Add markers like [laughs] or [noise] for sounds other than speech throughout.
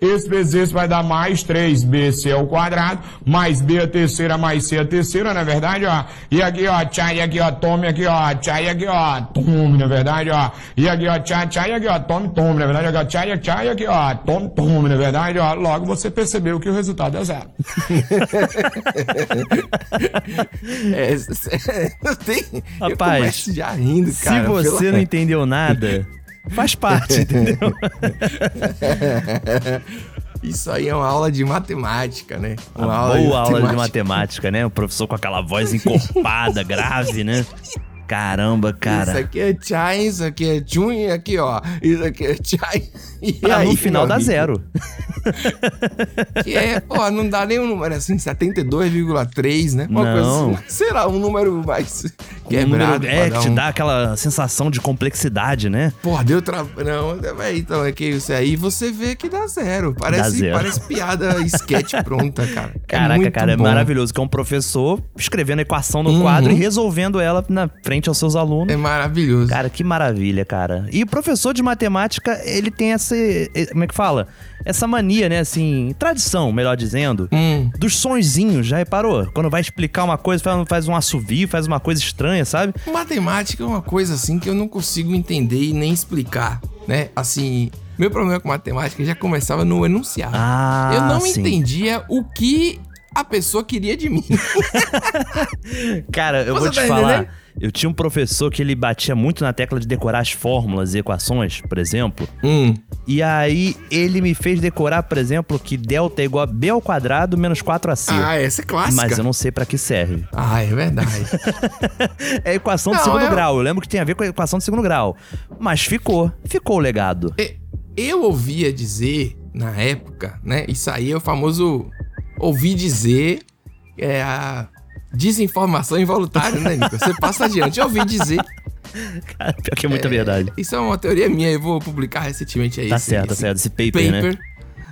esse vezes esse vai dar mais 3bc ao quadrado, mais b a terceira, mais c a terceira, não é verdade, ó? E aqui, ó, tchá, e aqui, ó, tome, aqui, ó, tchá, e aqui, ó, tome, não é verdade, ó? E aqui, ó, tchá, tchá, e aqui, ó, tome, tome, não é verdade, ó, tchá, e tchá, e aqui, ó, tome, tome, não é verdade, ó? Logo você percebeu que o resultado é zero. [laughs] É, não tem. eu Rapaz, já rindo, cara. Se você não entendeu nada, faz parte, entendeu? [laughs] Isso aí é uma aula de matemática, né? Uma Uma boa aula de matemática, né? O professor com aquela voz encorpada, grave, né? [laughs] Caramba, Isso cara. aqui é chai, isso aqui é chun, e aqui, ó. Isso aqui é chai. E Pra aí, no final dá zero. [laughs] Que é, ó, não dá nem um número assim, 72,3, né? Uma Não. coisa assim. Será um número mais Um quebrado. número- é, que te um- dá aquela sensação de complexidade, né? Porra, deu tra... Não, é, então é que isso aí você vê que dá zero. Parece, zero. parece piada [laughs] sketch pronta, cara. É Caraca, muito cara, é bom. maravilhoso. Que é um professor escrevendo a equação no Uhum. quadro e resolvendo ela na frente aos seus alunos. É maravilhoso. Cara, que maravilha, cara. E o professor de matemática, ele tem essa. Como é que fala? Essa mania, né? Assim, tradição, melhor dizendo. Hum. Dos sonzinhos, já reparou? Quando vai explicar uma coisa, faz- faz um assovio, faz uma coisa estranha, sabe? Matemática é uma coisa assim que eu não consigo entender e nem explicar, né? Assim, meu problema com matemática já começava no enunciado. Ah, eu não sim. entendia o que a pessoa queria de mim. [laughs] Cara, eu Você vou te tá falar. entendendo? Eu tinha um professor que ele batia muito na tecla de decorar as fórmulas e equações, por exemplo. hum. E aí ele me fez decorar, por exemplo, que delta é igual a b ao quadrado menos 4ac. Ah, essa é clássica. Mas eu não sei pra que serve. Ah, é verdade. [laughs] É equação de Não, segundo eu- grau. Eu lembro que tem a ver com a equação de segundo grau. Mas ficou. Ficou o legado. Eu ouvia dizer, na época, né? Isso aí é o famoso ouvi dizer, é a desinformação involuntária, né, Nico? Você passa adiante. Eu ouvi dizer. [laughs] Cara, pior que é muita verdade. Isso é uma teoria minha, eu vou publicar recentemente aí. Tá esse- certo, tá certo. Esse paper, né?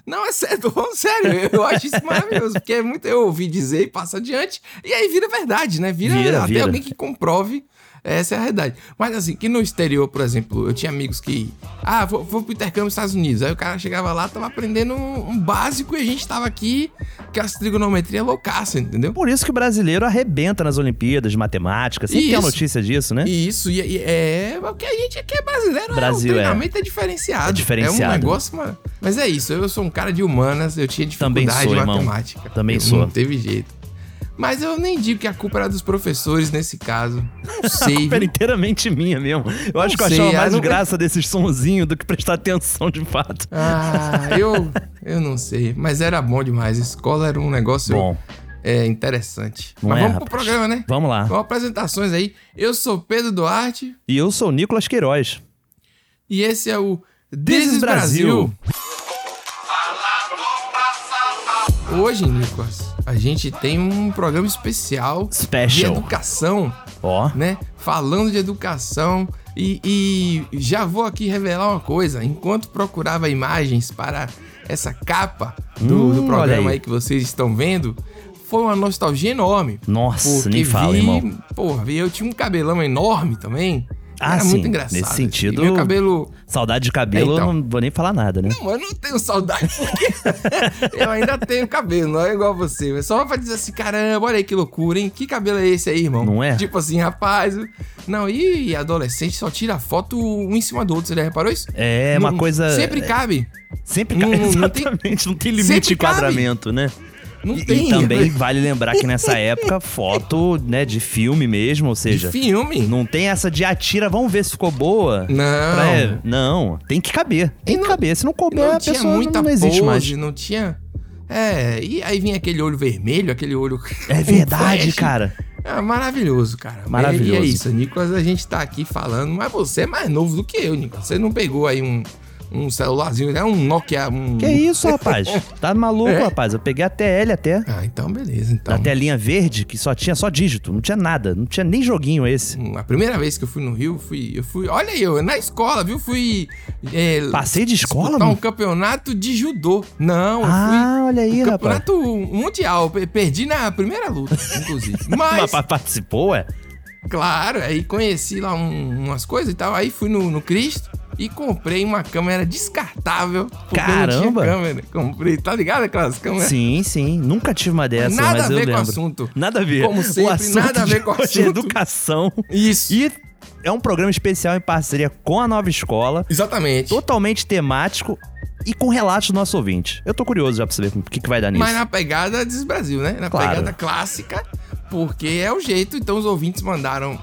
Não, é sério, tô falando sério. Eu acho isso maravilhoso, porque é muito eu ouvi dizer e passa adiante, e aí vira verdade, né? Vira, Vira, até vira. alguém que comprove essa é a realidade. Mas assim, que no exterior, por exemplo, eu tinha amigos que. Ah, vou, vou pro intercâmbio nos Estados Unidos. Aí o cara chegava lá, tava aprendendo um, básico e a gente tava aqui, que as trigonometria loucaça, entendeu? Por isso que o brasileiro arrebenta nas Olimpíadas de matemática. Sempre tem a Isso. notícia disso, né? Isso, e, e é o que a gente aqui é brasileiro, Brasil, é, é. o treinamento é. diferenciado. É diferenciado. É um negócio, mano. Mas é isso, eu sou um cara de humanas, eu tinha Também dificuldade sou, de irmão. matemática. Também Eu- sou. Não teve jeito. Mas eu nem digo que a culpa era dos professores nesse caso. Não [laughs] sei. culpa era inteiramente minha mesmo. Eu acho que eu sei, achava mais não- graça desses sonzinhos do que prestar atenção de fato. Ah, eu, [laughs] eu não sei. Mas era bom demais. Escola era um negócio Bom, é, interessante. Não Mas é, vamos pro rapaz? programa, né? vamos lá. Vamos apresentações aí. Eu sou Pedro Duarte E eu sou Nicolas Queiroz. e esse é o This This is is Brasil. Brasil. Hoje, Nicolas, a gente tem um programa especial de Special. educação, Ó, né? Falando de educação. E, e já vou aqui revelar uma coisa. Enquanto procurava imagens para essa capa do, Hum, do programa aí. aí que vocês estão vendo, foi uma nostalgia enorme. nossa, Porque nem fala, vi, irmão. porra, vi, eu tinha um cabelão enorme também. Ah, Era sim, muito engraçado. nesse sentido- Meu cabelo. Saudade de cabelo, É, então. eu não vou nem falar nada, né? Não, eu não tenho saudade porque [laughs] eu ainda tenho cabelo, não é igual você. É só pra dizer assim, caramba, olha aí que loucura, hein? Que cabelo é esse aí, irmão? Não é? Tipo assim, rapaz. Não, e adolescente só tira foto um em cima do outro, você já reparou isso? É uma Não- coisa. Sempre cabe. Sempre Não- cai, [laughs] não- tem- exatamente, não tem limite de enquadramento, né? Não E, tem. e também vale lembrar que nessa época, foto, né, de filme mesmo, ou De seja, filme. não tem essa de atira, vamos ver se ficou boa. Não. Pra- não, tem que caber. Tem E que não- caber. Se não couber, Não a tinha pessoa muita não existe pose, mais. não tinha. É, e aí vinha aquele olho vermelho, aquele olho. É [laughs] verdade, cara. É maravilhoso, cara. Maravilhoso. E é isso, Nicolas, a gente tá aqui falando, mas você é mais novo do que eu, Nicolas. Você não pegou aí um, um celularzinho, né? Um Nokia. Um... Que isso, [laughs] rapaz? Tá maluco, É? rapaz? Eu peguei a TL até. Ah, então beleza, então. Na telinha verde, que só tinha só dígito, não tinha nada, não tinha nem joguinho esse. Hum, A primeira vez que eu fui no Rio, fui, eu fui. Olha aí, eu na escola, viu? Fui. É, Passei de escola, disputar um mano? campeonato de judô. Não, eu Ah, olha aí, fui. rapaz. Campeonato mundial. Pe- Perdi na primeira luta, inclusive. [laughs] Mas Mas, pa- participou, é? Claro, aí conheci lá um- umas coisas e tal. Aí fui no, no Cristo. e comprei uma câmera descartável. Caramba! Câmera. Comprei, tá ligado aquelas câmeras? Sim, sim. Nunca tive uma dessa, Nada mas a eu ver com o lembro. assunto. Nada a ver. Como sempre, nada a ver com o é assunto. educação. Isso. E é um programa especial em parceria com a Nova Escola, Exatamente. totalmente temático e com relatos do nosso ouvinte. Eu tô curioso já pra saber o que, que vai dar nisso. Mas na pegada Brasil, né? Na Claro. pegada clássica, porque é o jeito. Então os ouvintes mandaram.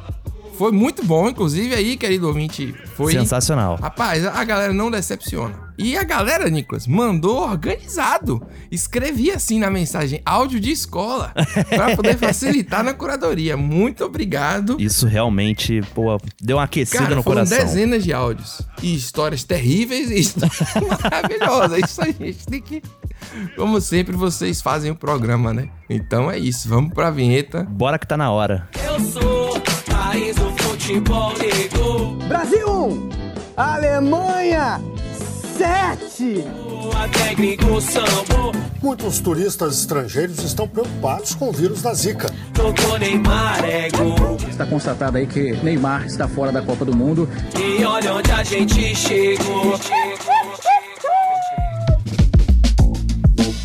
Foi muito bom, inclusive aí, querido ouvinte. Foi. Sensacional. Rapaz, a galera não decepciona. E a galera, Nicolas, mandou organizado. Escrevi assim na mensagem, áudio de escola, [laughs] pra poder facilitar na curadoria. Muito obrigado. Isso realmente, pô, deu uma aquecida Cara, no foram coração. dezenas de áudios. E histórias terríveis e [laughs] histórias maravilhosas. Isso aí, a gente tem que. Como sempre, vocês fazem o programa, né? Então é isso. Vamos pra vinheta. Bora que tá na hora. Eu sou raiz do futebol negro. Brasil 1, Alemanha 7. Até gringo sambo. Muitos turistas estrangeiros estão preocupados com o vírus da Zika. Tocou Neymar é gol. Está constatado aí que Neymar está fora da Copa do Mundo. E olha onde a gente chegou.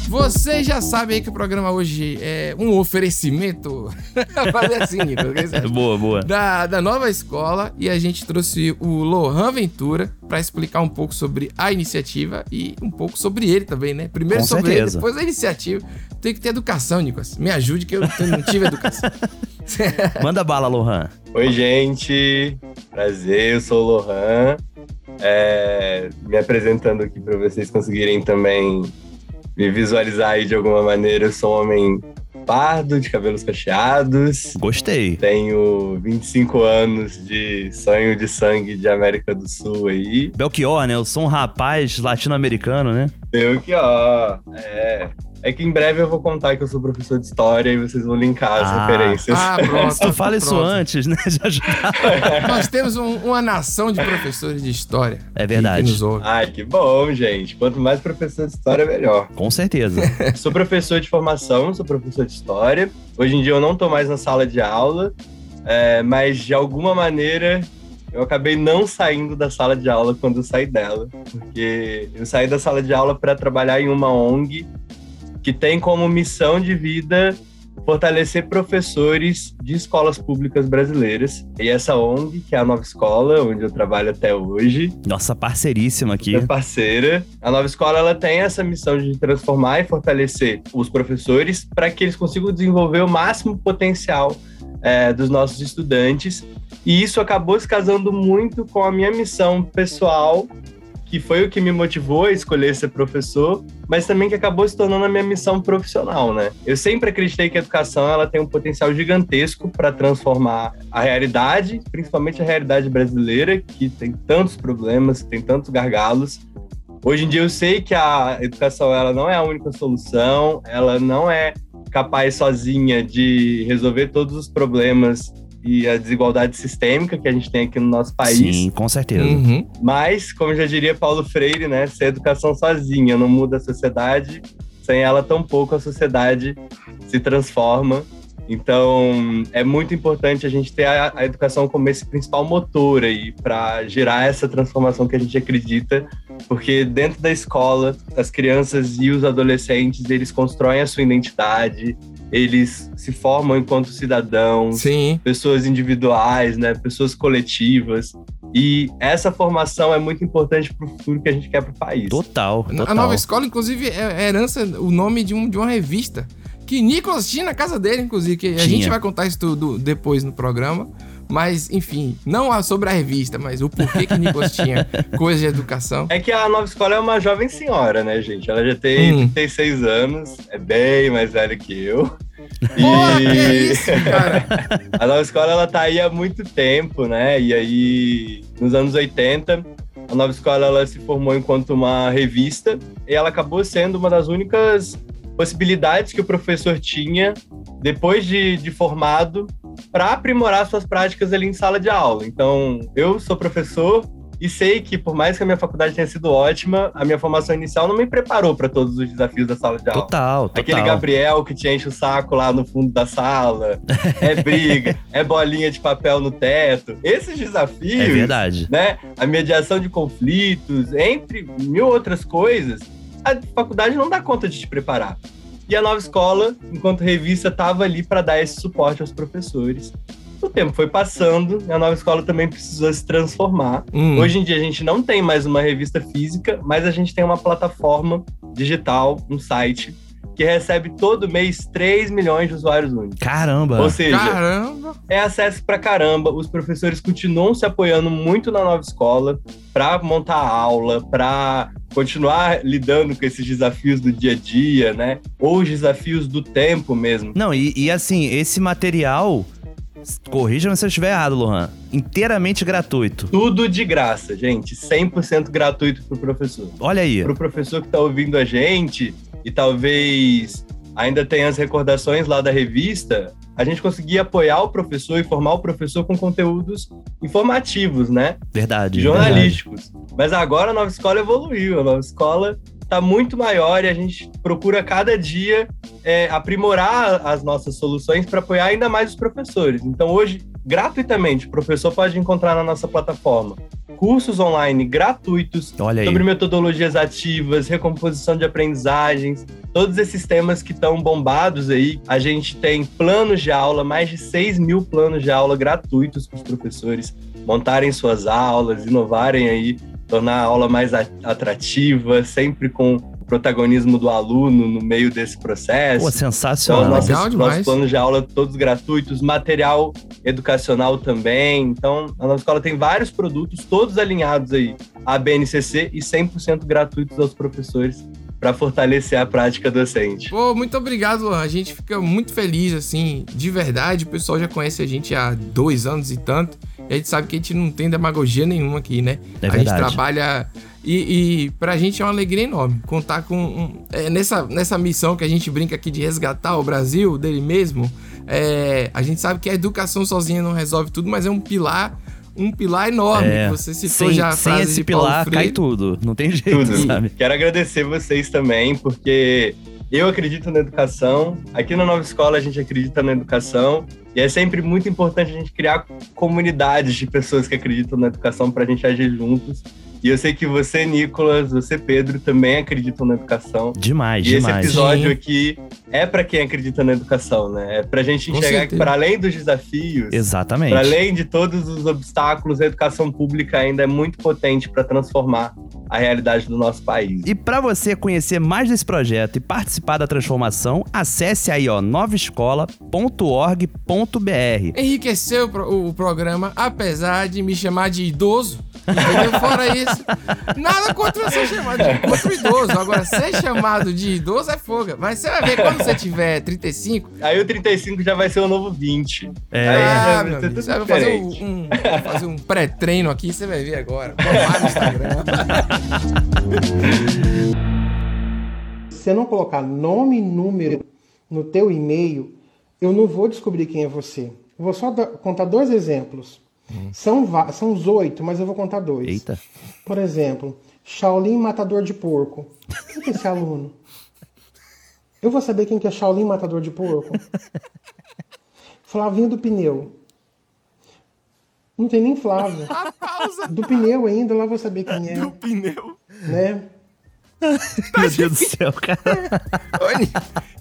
Vocês já sabem aí que o programa hoje é um oferecimento. [laughs] Fazer assim, [laughs] Nicolas. Boa, boa. Da, da nova escola e a gente trouxe o Lohan Ventura para explicar um pouco sobre a iniciativa e um pouco sobre ele também, né? Primeiro Com sobre certeza. ele, depois a iniciativa. Tem que ter educação, Nicolas. Me ajude que eu não tive educação. [laughs] Manda bala, Lohan. Oi, gente. Prazer, eu sou o Lohan. É, me apresentando aqui para vocês conseguirem também me visualizar aí de alguma maneira. Eu sou um homem pardo, de cabelos cacheados. Gostei. Tenho 25 anos de sonho de sangue de América do Sul aí. Belchior, né? Eu sou um rapaz latino-americano, né? Ó. É. É que em breve eu vou contar que eu sou professor de história e vocês vão linkar as Ah. referências. Ah, pronto. Se tu fala isso pronto. antes, né? [laughs] Já. [laughs] Nós temos um- uma nação de professores de história. É verdade. Que nos ouve. Ai, que bom, gente. Quanto mais professor de história, melhor. Com certeza. [laughs] Sou professor de formação, sou professor de história. Hoje em dia eu não tô mais na sala de aula, é, mas de alguma maneira eu acabei não saindo da sala de aula quando eu saí dela, porque eu saí da sala de aula para trabalhar em uma ONG que tem como missão de vida fortalecer professores de escolas públicas brasileiras. E essa ONG, que é a Nova Escola, onde eu trabalho até hoje, Nossa parceiríssima aqui. é parceira. A nova escola ela tem essa missão de transformar e fortalecer os professores para que eles consigam desenvolver o máximo potencial é, dos nossos estudantes. E isso acabou se casando muito com a minha missão pessoal, que foi o que me motivou a escolher ser professor, mas também que acabou se tornando a minha missão profissional, né? Eu sempre acreditei que a educação ela tem um potencial gigantesco para transformar a realidade, principalmente a realidade brasileira, que tem tantos problemas, tem tantos gargalos. Hoje em dia eu sei que a educação ela não é a única solução, ela não é capaz sozinha de resolver todos os problemas e a desigualdade sistêmica que a gente tem aqui no nosso país. Sim, com certeza. Uhum. Mas, como já diria Paulo Freire, né, se a educação sozinha não muda a sociedade, sem ela tampouco a sociedade se transforma. Então, é muito importante a gente ter a, a educação como esse principal motor aí para gerar essa transformação que a gente acredita, porque dentro da escola, as crianças e os adolescentes, eles constroem a sua identidade, eles se formam enquanto cidadãos, Sim. pessoas individuais, né, pessoas coletivas. E essa formação é muito importante para o futuro que a gente quer para o país. Total, total. A nova escola, inclusive, é é herança, o nome de, um, de uma revista que Nicolas tinha na casa dele, inclusive, que a Tinha. gente vai contar isso tudo depois no programa. Mas, enfim, não a- sobre a revista, mas o porquê que Nicolas tinha [laughs] coisa de educação. É que a nova escola é uma jovem senhora, né, gente? Ela já tem Hum. 36 anos, é bem mais velha que eu. Porra, que é isso, cara? [laughs] a nova escola ela tá aí há muito tempo, né? E aí, nos anos 80, a nova escola ela se formou enquanto uma revista e ela acabou sendo uma das únicas possibilidades que o professor tinha depois de, de formado para aprimorar suas práticas ali em sala de aula. Então, eu sou professor E sei que, por mais que a minha faculdade tenha sido ótima, a minha formação inicial não me preparou para todos os desafios da sala de aula. Total, total. Aquele Gabriel que te enche o saco lá no fundo da sala, é [laughs] briga, é bolinha de papel no teto. Esses desafios, É verdade. né? A mediação de conflitos, entre mil outras coisas, a faculdade não dá conta de te preparar. E a nova escola, enquanto revista, estava ali para dar esse suporte aos professores. O tempo foi passando e a nova escola também precisou se transformar. Hum. Hoje em dia a gente não tem mais uma revista física, mas a gente tem uma plataforma digital, um site, que recebe todo mês 3 milhões de usuários únicos. Caramba. Ou seja, Caramba! é acesso pra caramba. Os professores continuam se apoiando muito na nova escola para montar aula, para continuar lidando com esses desafios do dia a dia, né? Ou os desafios do tempo mesmo. Não, e, e assim, esse material, corrija-me se eu estiver errado, Lohan, inteiramente gratuito. Tudo de graça, gente. 100% gratuito pro professor. Olha aí. Pro professor que tá ouvindo a gente e talvez ainda tenha as recordações lá da revista, a gente conseguia apoiar o professor e formar o professor com conteúdos informativos, né? Verdade. verdade. jornalísticos. Mas agora a nova escola evoluiu, a nova escola está muito maior e a gente procura cada dia é, aprimorar as nossas soluções para apoiar ainda mais os professores. Então hoje, gratuitamente, o professor pode encontrar na nossa plataforma. Cursos online gratuitos sobre metodologias ativas, recomposição de aprendizagens, todos esses temas que estão bombados aí. A gente tem planos de aula, mais de 6 mil planos de aula gratuitos para os professores montarem suas aulas, inovarem aí, tornar a aula mais atrativa, sempre com protagonismo do aluno no meio desse processo. Pô, Então, sensacional. nossos, Legal demais. nossos planos de aula todos gratuitos, material educacional também. Então, a nossa escola tem vários produtos, todos alinhados aí à BNCC e 100% gratuitos aos professores para fortalecer a prática docente. Pô, muito obrigado, Luan. A gente fica muito feliz, assim, de verdade. O pessoal já conhece a gente há dois anos e tanto. E a gente sabe que a gente não tem demagogia nenhuma aqui, né? É a gente trabalha. E, e pra gente é uma alegria enorme contar com. um- é, nessa, nessa missão que a gente brinca aqui de resgatar o Brasil dele mesmo. é, a gente sabe que a educação sozinha não resolve tudo, mas é um pilar. Um pilar enorme. É, Você citou sem, já a sem frase esse de Paulo pilar, Freire. cai tudo. Não tem jeito, Tudo. sabe? Quero agradecer vocês também, porque eu acredito na educação. Aqui na Nova Escola a gente acredita na educação. E é sempre muito importante a gente criar comunidades de pessoas que acreditam na educação para a gente agir juntos. E eu sei que você, Nicolas, você, Pedro, também acreditam na educação. Demais, E esse demais. episódio Sim. aqui é para quem acredita na educação, né? É para a gente enxergar que, para além dos desafios, Exatamente. para além de todos os obstáculos, a educação pública ainda é muito potente para transformar a realidade do nosso país. E para você conhecer mais desse projeto e participar da transformação, acesse aí, ó, novaescola.org.br. enriqueceu o pro- o programa, apesar de me chamar de idoso. Entendeu? Fora isso, nada contra ser chamado de contra o idoso. Agora, ser chamado de idoso é foga. Mas você vai ver quando você tiver 35. Aí o 35 já vai ser o novo 20. É. Aí ah, meu amigo, tudo você vai fazer um, um- fazer um pré-treino aqui, você vai ver agora. Bombar no Instagram. Se você não colocar nome e número no teu e-mail, eu não vou descobrir quem é você. Eu vou só contar dois exemplos. São, va- são os oito, mas eu vou contar dois. Eita. Por exemplo, Shaolin Matador de Porco. Quem que é esse aluno? Eu vou saber quem que é Shaolin Matador de Porco? Flavinho do Pneu. Não tem nem Flávio. [laughs] Do pneu ainda, lá eu vou saber quem é. Do pneu. Né? Meu Deus do céu, cara. Olha,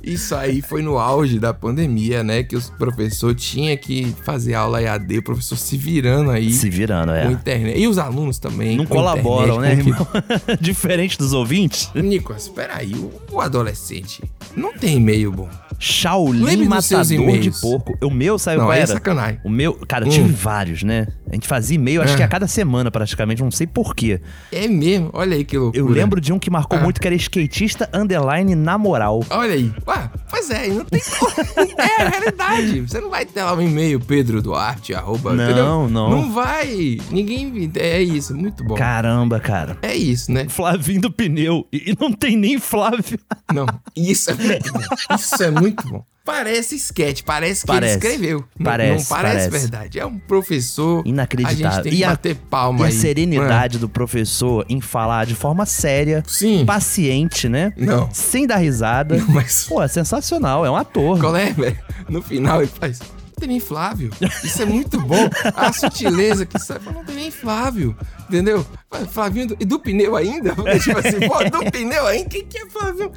Isso aí foi no auge da pandemia, né? Que os professores tinham que fazer aula EAD, o professor se virando aí Se virando, com é. internet. E os alunos também. Não com colaboram, né, internet, com irmão? [laughs] Diferente dos ouvintes. Nicolas, peraí, o, adolescente não tem e-mail bom. Shaolin Matador de. Porco. O meu, sabe Não, qual é era? sacanagem. O meu, cara, Hum. tive vários, né? A gente fazia e-mail, acho É. que a cada semana praticamente, não sei porquê. É mesmo, olha aí que loucura. Eu lembro de um que marcou Ah. muito, que era skatista underline na moral. Olha aí. Ué, pois é, não tem como. É a realidade. Você não vai ter lá um e-mail, Pedro Duarte, arroba, Não, entendeu? não. Não vai. Ninguém. É isso, muito bom. Caramba, cara. É isso, né? Flavinho do pneu. E e não tem nem Flávio. Não, isso é muito bom. Isso é muito bom. Parece sketch, parece que Parece. ele escreveu. Não- Parece, não, parece, parece. verdade. É um professor. A Inacreditável. gente tem que E a- bater palma E a aí. serenidade do professor em falar de forma séria, Sim. paciente, né? Não. Sem dar risada. Mas- Pô, é sensacional, é um ator. Qual é, velho? No final ele faz. Não tem nem Flávio. Isso é muito bom. A sutileza que sai. Fala, Não tem nem Flávio. Entendeu? Flavinho do, e do pneu ainda? Tipo assim, pô, do pneu ainda? Quem que é Flávio?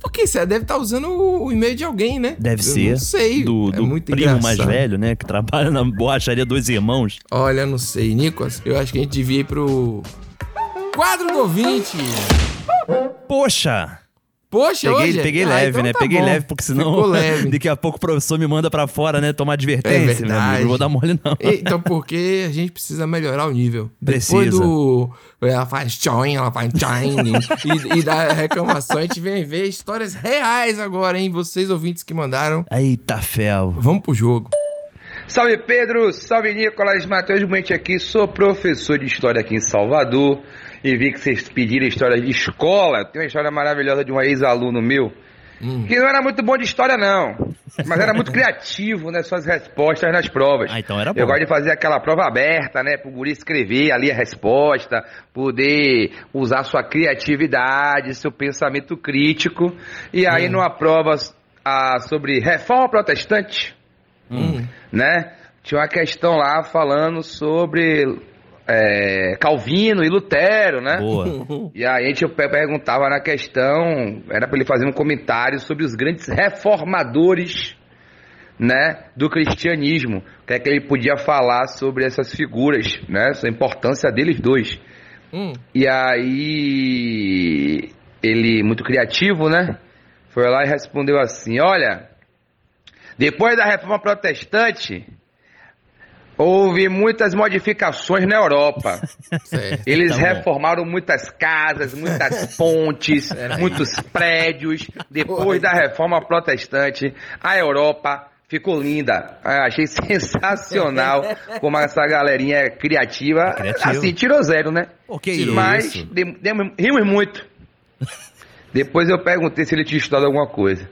Porque você deve estar usando o, e-mail de alguém, né? Deve Eu ser. Não sei. Do, é do muito primo mais engraçado. velho, né? Que trabalha na borracharia dos irmãos. Olha, não sei. Nicolas, eu acho que a gente devia ir pro. Quadro do ouvinte. Poxa! Poxa, Peguei, hoje? peguei Ah, leve, então né? tá peguei bom. leve, porque senão leve. [laughs] daqui a pouco o professor me manda pra fora, né? Tomar advertência, É amigo. Não vou dar mole, não. Então, porque a gente precisa melhorar o nível. Depois Precisa. do. Ela faz tchoin, ela faz tchoin. e, e da reclamação, a gente vem ver histórias reais agora, hein? Vocês ouvintes que mandaram. Eita, fel. Vamos pro jogo. Salve Pedro, salve Nicolas, Matheus Buente aqui, sou professor de história aqui em Salvador e vi que vocês pediram história de escola. Tem uma história maravilhosa de um ex-aluno meu que não era muito bom de história não, mas era muito criativo nas suas respostas nas provas. Ah, então era bom. Eu gosto de fazer aquela prova aberta, né, pro guri escrever ali a resposta, poder usar sua criatividade, seu pensamento crítico. E aí numa prova ah, sobre reforma protestante, né? Tinha uma questão lá falando sobre é, Calvino e Lutero, né? Boa. [laughs] E aí a gente pe- perguntava na questão, era para ele fazer um comentário sobre os grandes reformadores, né, do cristianismo. O que é que ele podia falar sobre essas figuras, né? A importância deles dois. Hum. E aí ele, muito criativo, né? Foi lá e respondeu assim: Olha, depois da reforma protestante, houve muitas modificações na Europa. [laughs] Certo. Eles Tá bom. reformaram muitas casas, muitas [laughs] pontes, muitos prédios. Depois da reforma protestante, a Europa ficou linda. Ah, achei sensacional [laughs] como essa galerinha é criativa. criativo. Assim, tirou zero, né? Que isso? Mas dem- dem- rimos muito. Depois eu perguntei se ele tinha estudado alguma coisa.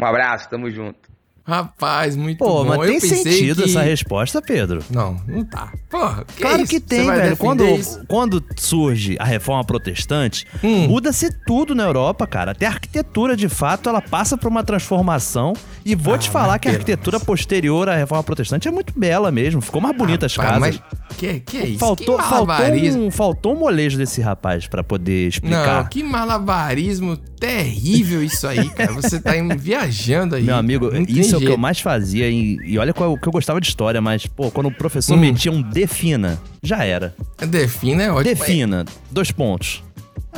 Um abraço, tamo junto. Rapaz, muito Pô, bom. mas tem sentido que- essa resposta, Pedro? Não, não tá. Porra, que Claro isso? que tem, velho. Quando, isso? quando surge a reforma protestante, Hum. muda-se tudo na Europa, cara. Até a arquitetura, de fato, ela passa por uma transformação. E vou Ah, te falar que a arquitetura posterior à reforma protestante é muito bela mesmo. Ficou mais bonita as casas. Mas que, que é isso? Faltou, faltou, um, faltou um molejo desse rapaz pra poder Não, explicar. que malabarismo terrível isso aí, cara. Você tá viajando aí. Meu amigo, isso é o que eu jeito. mais fazia. E, e olha qual, que eu gostava de história, mas, pô, quando o professor Hum. metia um defina, já era. Defina é ótimo. Defina, dois pontos.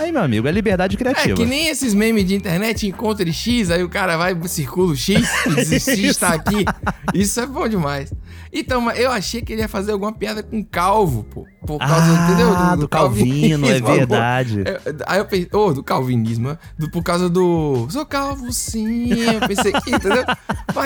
Aí, meu amigo, é liberdade É criativa. que nem esses memes de internet, encontra X, aí o cara vai, circula o X, diz X tá aqui. Isso é bom demais. Então, eu achei que ele ia fazer alguma piada com calvo, pô. Por causa, Ah, entendeu? do Calvino, é verdade. [laughs] É, Aí eu pensei, ô, do calvinismo, do, por causa do. Sou calvo sim, eu pensei que, [laughs] entendeu?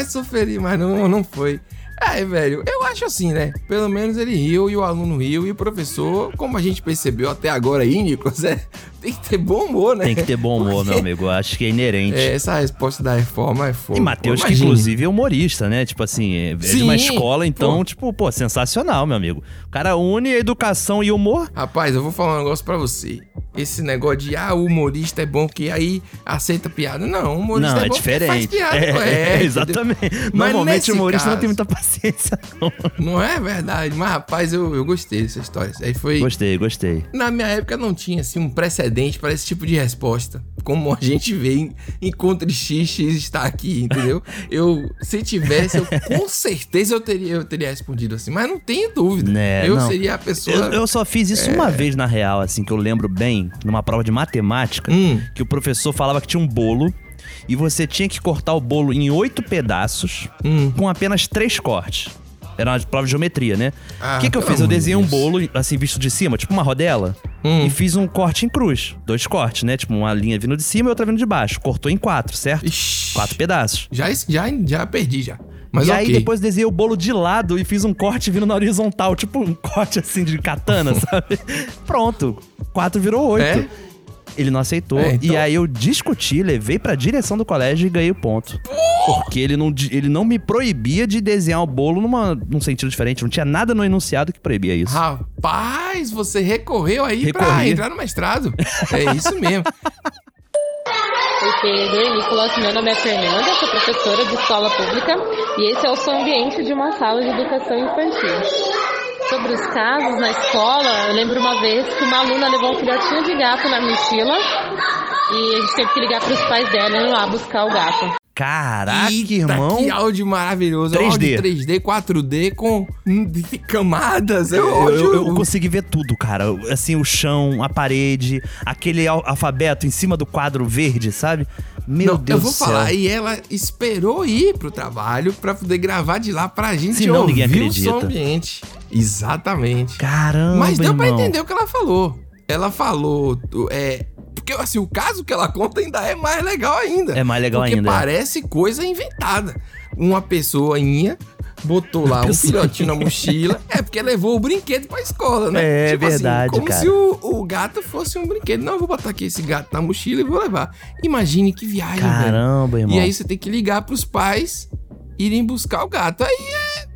Sou feliz, mas não, não foi. É, velho, eu acho assim, né? Pelo menos ele riu e o aluno riu e o professor, como a gente percebeu até agora aí, Nicolas, é, tem que ter bom humor, né? Tem que ter bom humor, Porque, meu amigo. Eu Acho que é inerente. É, essa resposta da reforma é fogo. E Matheus, que inclusive é humorista, né? Tipo assim, é é de uma Sim, escola, então, pô. tipo, pô, sensacional, meu amigo. O cara une a educação e humor. Rapaz, eu vou falar um negócio pra você. Esse negócio de, ah, o humorista é bom que aí aceita piada. Não, o humorista Não, é é bom que faz diferente. piada. É, é, [laughs] entendeu? exatamente. Mas Normalmente o humorista não caso- tem muita paciência, [laughs] não. Não é verdade, mas rapaz, eu, eu gostei dessa história. Isso Aí foi. Gostei, gostei. Na minha época não tinha assim um precedente para esse tipo de resposta. Como a gente vê em Encontre X, X está aqui, entendeu? [laughs] Eu, se tivesse, eu, com certeza eu teria, eu teria respondido assim, mas não tenho dúvida. Né, eu não. seria a pessoa. Eu, eu só fiz isso É. uma vez na real, assim, que eu lembro bem, numa prova de matemática, Hum. que o professor falava que tinha um bolo e você tinha que cortar o bolo em oito pedaços Hum. com apenas três cortes. Era uma prova de geometria, né? Ah, O que, que eu fiz? Eu desenhei um Deus. bolo, assim, visto de cima, tipo uma rodela, Hum. e fiz um corte em cruz. Dois cortes, né? Tipo, uma linha vindo de cima e outra vindo de baixo. Cortou em quatro, certo? Ixi. Quatro pedaços. Já, já, já perdi já. Mas e ok. aí depois desenhei o bolo de lado e fiz um corte vindo na horizontal, tipo um corte assim de katana, [laughs] sabe? Pronto. Quatro virou oito. É? Ele não aceitou. É, então- E aí eu discuti, levei pra direção do colégio e ganhei o ponto. Porque ele não, ele não me proibia de desenhar o bolo numa, num sentido diferente. Não tinha nada no enunciado que proibia isso. Rapaz, você recorreu aí pra Recorri. entrar no mestrado. É isso mesmo. Oi, Pedro e Nicolas. Meu nome é Fernanda, sou professora de escola pública e esse é o som ambiente de uma sala de educação infantil. Sobre os casos na escola, eu lembro uma vez que uma aluna levou um filhotinho de gato na mochila e a gente teve que ligar para os pais dela e ir lá buscar o gato. Caraca, Eita, irmão. Que áudio maravilhoso. 3D. Áudio 3D, 4D com de camadas. É Eu, ódio. eu, eu consegui ver tudo, cara. Assim, o chão, a parede, aquele al- alfabeto em cima do quadro verde, sabe? Meu Não, Deus eu vou do céu. falar, e ela esperou ir pro trabalho pra poder gravar de lá pra gente Senão ouvir ninguém o som acredita. ambiente. Exatamente. Caramba, Mas deu pra irmão. entender o que ela falou. Ela falou, é, porque assim, o caso que ela conta ainda é mais legal ainda. É mais legal porque ainda, é. parece coisa inventada. Uma pessoinha botou lá um filhotinho na mochila. É porque levou o brinquedo pra escola, né? É verdade, como cara. se o, o gato fosse um brinquedo. Não, eu vou botar aqui esse gato na mochila e vou levar. Imagine que viagem, velho. Caramba, irmão. E aí você tem que ligar pros pais irem buscar o gato. Aí é.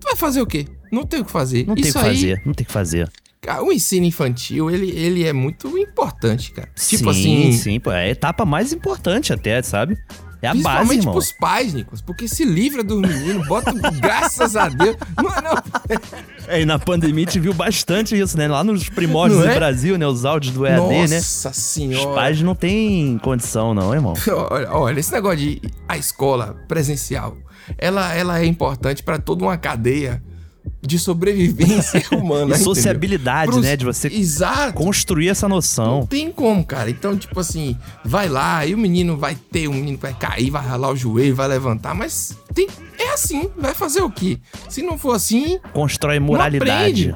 Tu vai fazer o quê? Não tem o que fazer. Não tem o que aí, fazer, não tem o que fazer. cara, o ensino infantil, ele, ele é muito importante, cara. Tipo sim, assim. sim, pô, é a etapa mais importante até, sabe? É a base, Principalmente irmão. pros pais, Nicolas, porque se livra dos meninos, bota, graças a Deus. É e na pandemia a gente viu bastante isso, né? Lá nos primórdios Não do é? Brasil, né? Os áudios do EAD, né? Nossa senhora. Os pais não têm condição, não, irmão. [laughs] Olha, olha, esse negócio de a escola presencial, ela, ela é importante para toda uma cadeia de sobrevivência [laughs] humana. E sociabilidade, Pros- né? De você Exato. construir essa noção. Não tem como, cara. Então, tipo assim, vai lá e o menino vai ter, um menino vai cair, vai ralar o joelho, vai levantar, mas tem, é assim, vai fazer o quê? Se não for assim, Constrói moralidade.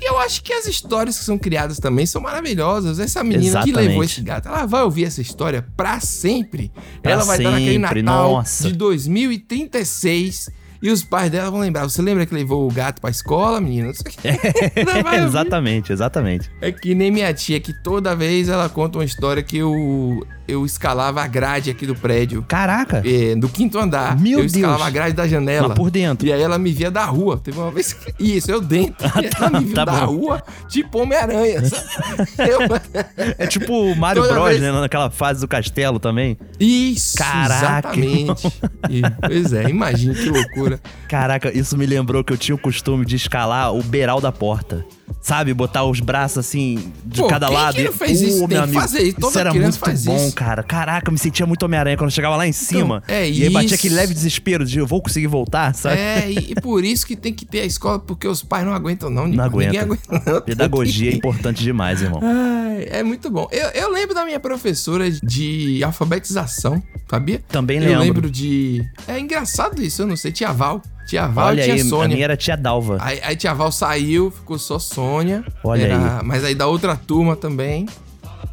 E eu acho que as histórias que são criadas também são maravilhosas. Essa menina que Exatamente. levou esse gato, ela vai ouvir essa história pra sempre. Pra ela vai estar naquele sempre, Natal nossa. de 2036 e os pais dela vão lembrar. Você lembra que levou o gato pra escola, menina? Não sei o ouvir. exatamente, exatamente. É que nem minha tia, que toda vez ela conta uma história que eu, eu escalava a grade aqui do prédio. Caraca. É, do quinto andar. Meu eu escalava Deus. a grade da janela. Mas por dentro. E aí ela me via da rua. Teve uma vez que... Isso, eu dentro. E [laughs] ela me viu tá da bom. rua, tipo Homem-Aranha. [laughs] Eu- É tipo o Mario Toda Bros, vez- né? Naquela fase do castelo também. Isso, Caraca, exatamente. E, pois é, imagina que loucura. Caraca, isso me lembrou que eu tinha o costume de escalar o beiral da porta. Sabe? Botar os braços assim de Pô, cada quem lado. que fez isso? Meu amigo, fazer isso. Isso era muito bom, isso. cara. Caraca, eu me sentia muito Homem-Aranha quando eu chegava lá em cima. é e aí batia isso. aquele leve desespero de eu vou conseguir voltar, sabe? É, e, e por isso que tem que ter a escola, porque os pais não aguentam, não. Não aguenta. aguenta, não. Pedagogia é importante demais, irmão. Ai, é muito bom. Eu, eu lembro da minha professora de alfabetização, sabia? Também Eu lembro. lembro de. É engraçado isso, eu não sei. Tia Val. Tia Val Olha e tia aí, a Sônia. minha era tia Dalva. Aí, aí tia Val saiu, ficou só Sônia. Olha Era- aí. Mas aí da outra turma também.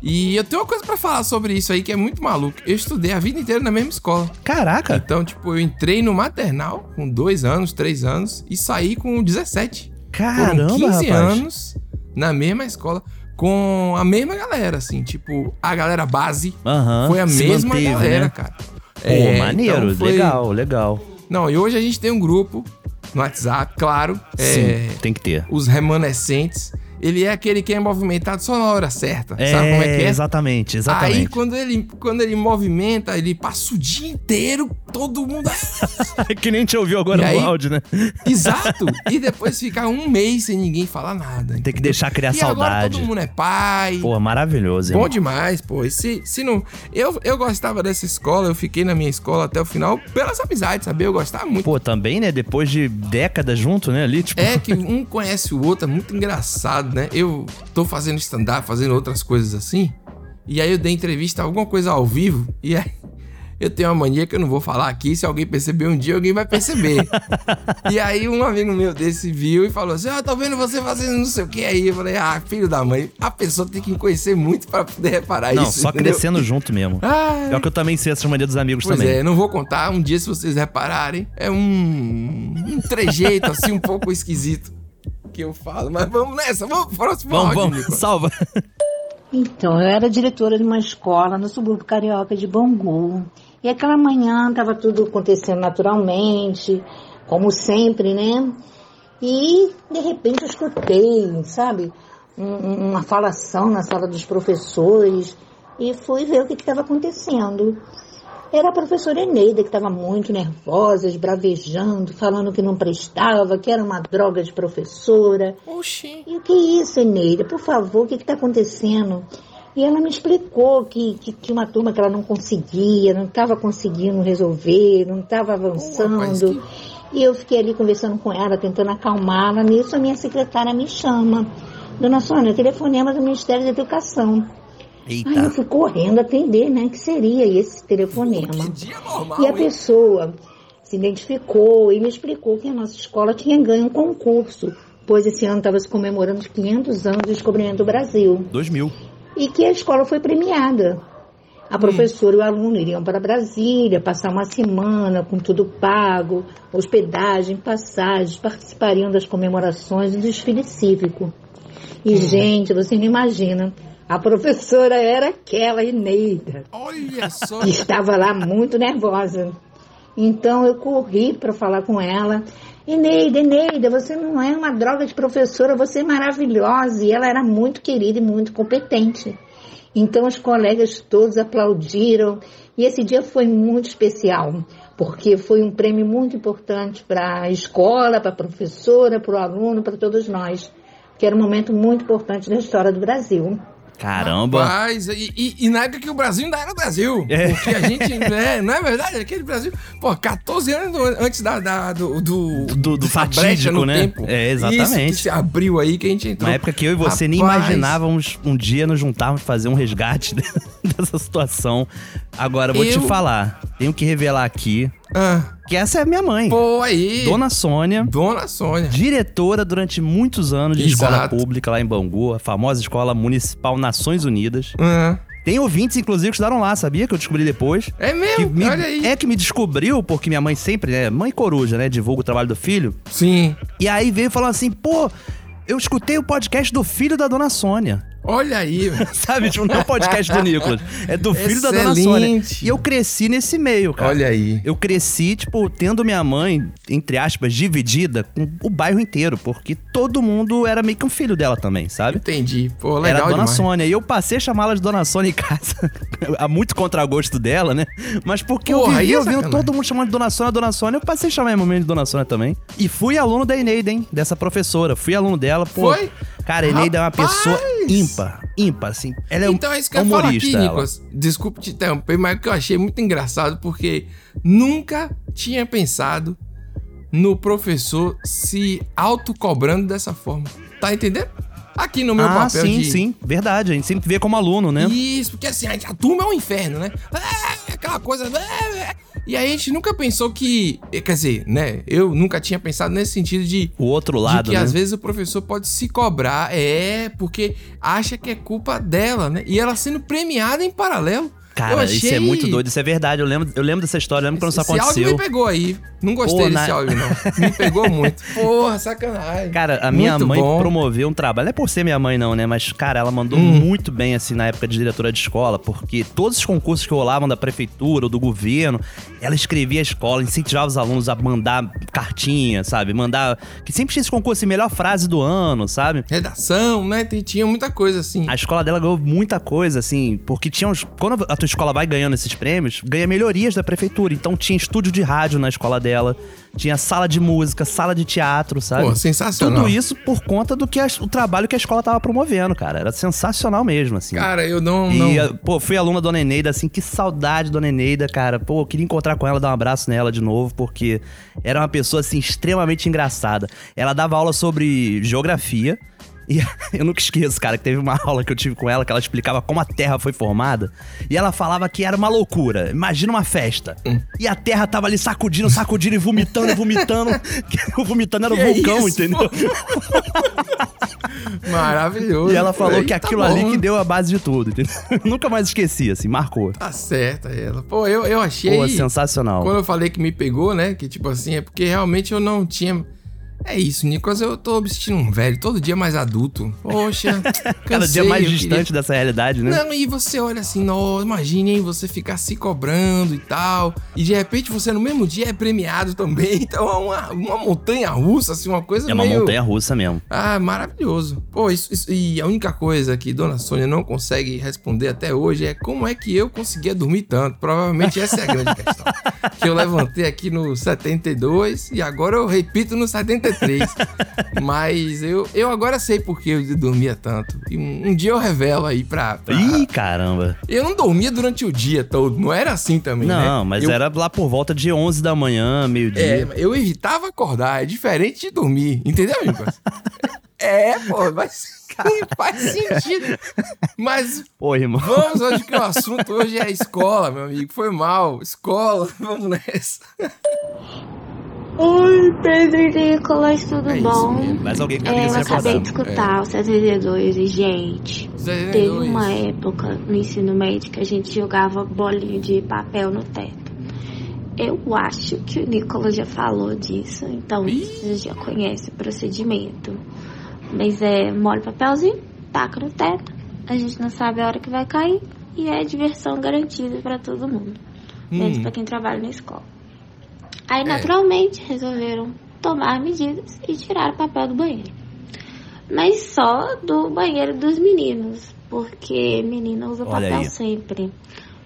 E eu tenho uma coisa pra falar sobre isso aí que é muito maluco. Eu estudei a vida inteira na mesma escola. Caraca! Então, tipo, eu entrei no maternal com dois anos, três anos e saí com 17. Caramba, Foram 15 rapaz. anos na mesma escola com a mesma galera, assim. Tipo, a galera base Aham, foi a mesma manteve, galera, né? cara. Pô, É, maneiro, então foi- legal, legal. Não, e hoje a gente tem um grupo no WhatsApp, claro. é, Sim, tem que ter. Os remanescentes. Ele é aquele que é movimentado só na hora certa. É, sabe como é que é? exatamente, exatamente. Aí quando ele, quando ele movimenta, ele passa o dia inteiro, todo mundo. [laughs] que nem te ouviu agora E no aí- áudio, né? Exato! E depois ficar um mês sem ninguém falar nada. Tem que deixar criar e agora saudade. todo mundo é pai. Pô, maravilhoso, Bom demais, pô. E se, se não. Eu, eu gostava dessa escola, eu fiquei na minha escola até o final pelas amizades, sabe? Eu gostava muito. Pô, também, né? Depois de décadas junto, né? Ali, tipo. É que um conhece o outro, é muito engraçado, né? Eu tô fazendo stand-up, fazendo outras coisas assim, e aí eu dei entrevista, alguma coisa ao vivo, e aí eu tenho uma mania que eu não vou falar aqui, se alguém perceber um dia, alguém vai perceber. e aí um amigo meu desse viu e falou assim, ah, tô vendo você fazendo não sei o que aí. Eu falei, ah, filho da mãe, a pessoa tem que me conhecer muito pra poder reparar Não, isso. só entendeu? crescendo junto mesmo. Ah, É o que eu também sei essa mania dos amigos Pois também. é, não vou contar. Um dia, se vocês repararem, é um, um trejeito assim um pouco esquisito que eu falo. Mas vamos nessa, vamos pro próximo Vamos, áudio, vamos, salva. Então, eu era diretora de uma escola no subúrbio carioca de Bangu. E aquela manhã estava tudo acontecendo naturalmente, como sempre, né? E de repente eu escutei, sabe, um- uma falação na sala dos professores e fui ver o que estava acontecendo. Era a professora Eneida que estava muito nervosa, esbravejando, falando que não prestava, que era uma droga de professora. Oxi. E o que é isso, Eneida? Por favor, o que está acontecendo? E ela me explicou que, que tinha uma turma que ela não conseguia, não estava conseguindo resolver, não estava avançando. E eu fiquei ali conversando com ela, tentando acalmá-la. Nisso, a minha secretária me chama. Dona Sônia, telefonema do Ministério da Educação. Aí eu fui correndo atender, né? Que seria esse telefonema. E a pessoa se identificou e me explicou que a nossa escola tinha ganho um concurso, pois esse ano estava se comemorando os 500 anos do descobrimento do Brasil. 2000. E que a escola foi premiada. A professora e o aluno iriam para Brasília, passar uma semana com tudo pago, hospedagem, passagens, participariam das comemorações e do desfile cívico. E, gente, você não imagina, a professora era aquela Eneida. Olha só. que estava lá muito nervosa. Então eu corri para falar com ela. Eneida, Eneida, você não é uma droga de professora, você é maravilhosa. E ela era muito querida e muito competente. Então os colegas todos aplaudiram. E esse dia foi muito especial, porque foi um prêmio muito importante para a escola, para a professora, para o aluno, para todos nós. Que era um momento muito importante da história do Brasil. Caramba. Rapaz, e, e- e na época que o Brasil ainda era Brasil. Porque a gente, né, não é verdade? Aquele Brasil, pô, 14 anos antes da, da- do, do, Do- do fatídico, né? tempo. É, exatamente. Isso se abriu aí, que a gente entrou. Na época que eu e você nem Rapaz, imaginávamos um dia nos juntarmos fazer um resgate [laughs] dessa situação. Agora, vou te Eu- falar, tenho que revelar aqui que essa é a minha mãe. Pô, aí. Dona Sônia. Dona Sônia. Diretora durante muitos anos de escola Exato. pública lá em Bangu, a famosa Escola Municipal Nações Unidas. Uhum. Tem ouvintes, inclusive, que estudaram lá, sabia? Que eu descobri depois. É mesmo? Me- Olha aí. É que me descobriu, porque minha mãe sempre, né? Mãe coruja, né? Divulga o trabalho do filho. Sim. E aí veio falando assim, pô, eu escutei o podcast do filho da dona Sônia. Olha aí. [laughs] Sabe, tipo, não é o podcast do Nicolas. É do filho da dona Excelente. Sônia. E eu cresci nesse meio, cara. Olha aí. Eu cresci, tipo, tendo minha mãe, entre aspas, dividida com o bairro inteiro, porque todo mundo era meio que um filho dela também, sabe? Entendi. Pô, legal Era a Dona demais. Sônia. E eu passei a chamá-la de Dona Sônia em casa. [laughs] a muito contragosto dela, né? Mas porque eu Porra, aí vivia é ouvindo todo mundo chamando de Dona Sônia, Dona Sônia, eu passei a chamar minha mamãe de Dona Sônia também. E fui aluno da Eneida, hein? Dessa professora. Fui aluno dela. Pô, Foi? Cara, Eneida é uma pessoa ímpar. Ímpar, assim. Ela é Então é isso que eu ia falar aqui. Nicolas. Desculpe te interromper, mas que eu achei muito engraçado porque nunca tinha pensado no professor se autocobrando dessa forma. Tá entendendo? Aqui no meu ah, papel sim, de... sim. Verdade. A gente sempre vê como aluno, né? Isso, porque assim, a, a turma é um inferno, né? É, aquela coisa. é, é. E aí a gente nunca pensou que. Quer dizer, né? Eu nunca tinha pensado nesse sentido de. O outro de lado, que né? às vezes o professor pode se cobrar, é, porque acha que é culpa dela, né? E ela sendo premiada em paralelo. Cara, isso é achei- muito doido. Isso é verdade. Eu lembro, eu lembro dessa história. Eu lembro quando isso Esse áudio aconteceu. me pegou aí. Não gostei Pô, desse na- áudio, não. [laughs] Me pegou muito. Porra, sacanagem. Cara, a minha Muito mãe bom. promoveu um trabalho. Não é por ser minha mãe, não, né? Mas, cara, ela mandou Hum. muito bem, assim, na época de diretora de escola, porque todos os concursos que rolavam da prefeitura ou do governo, ela escrevia a escola, incentivava os alunos a mandar cartinha, sabe? Mandar. Que sempre tinha esse concurso, assim, melhor frase do ano, sabe? Redação, né? Tinha muita coisa assim. A escola dela ganhou muita coisa, assim, porque tinha uns. Quando a tua escola vai ganhando esses prêmios, ganha melhorias da prefeitura. Então tinha estúdio de rádio na escola dela, tinha sala de música, sala de teatro, sabe? Pô, sensacional. Tudo isso por conta do que a- o trabalho que a escola tava promovendo, cara. Era sensacional mesmo, assim. Cara, eu não. E, não... a- pô, fui aluna da Dona Eneida, assim, que saudade da Dona Eneida, cara. Pô, eu queria encontrar com ela, dar um abraço nela de novo, porque era uma pessoa, assim, extremamente engraçada. Ela dava aula sobre geografia. E [laughs] eu nunca esqueço, cara, que teve uma [laughs] aula que eu tive com ela que ela explicava como a Terra foi formada. E ela falava que era uma loucura. Imagina uma festa. E a Terra tava ali sacudindo, sacudindo e vomitando vomitando. [laughs] o vomitando era o Que vulcão, isso, entendeu? Maravilhoso. E ela falou Aí que tá aquilo bom. ali que deu a base de tudo, entendeu? Nunca mais esqueci, assim, marcou. Tá certa ela. Pô, eu, eu achei. Pô, sensacional. Quando eu falei que me pegou, né? Que tipo assim, é porque realmente eu não tinha. É isso, Nicolas, eu tô vestindo um velho, todo dia mais adulto. Poxa, [laughs] Cada cansei, dia mais distante queria- dessa realidade, né? Não, e você olha assim, não, imagine, hein, você ficar se cobrando e tal, e de repente você no mesmo dia é premiado também, [laughs] então é uma, uma montanha russa, assim, uma coisa É uma meio... montanha russa mesmo. Ah, maravilhoso. Pô, isso, isso- e a única coisa que Dona Sônia não consegue responder até hoje é como é que eu conseguia dormir tanto. Provavelmente essa é a grande questão. [laughs] Que eu levantei aqui no 72 e agora eu repito no 73. [laughs] Mas eu, eu agora sei por que eu dormia tanto. E um, um dia eu revelo aí pra, pra- Ih, caramba. Eu não dormia durante o dia todo, não era assim também, né? Não, mas Eu- era lá por volta de 11 da manhã, É, meio-dia. eu evitava acordar, é diferente de dormir, entendeu, Nicolas? [laughs] É, pô, mas [laughs] faz sentido. Mas Oi, irmão. vamos hoje que o assunto hoje é escola, meu amigo. Foi mal, escola, vamos nessa. Oi, Pedro e Nicolas, tudo É bom? Mais alguém que É, eu acabei de escutar o 72 e, gente, 72. teve uma época no ensino médio que a gente jogava bolinho de papel no teto. Eu acho que o Nicolas já falou disso, então você já conhece o procedimento. Mas é, molha o papelzinho, taca no teto, a gente não sabe a hora que vai cair e é diversão garantida para todo mundo, menos Hum. para quem trabalha na escola. Aí, É. naturalmente, resolveram tomar medidas e tirar o papel do banheiro. Mas só do banheiro dos meninos, porque menina usa Olha papel aí. sempre.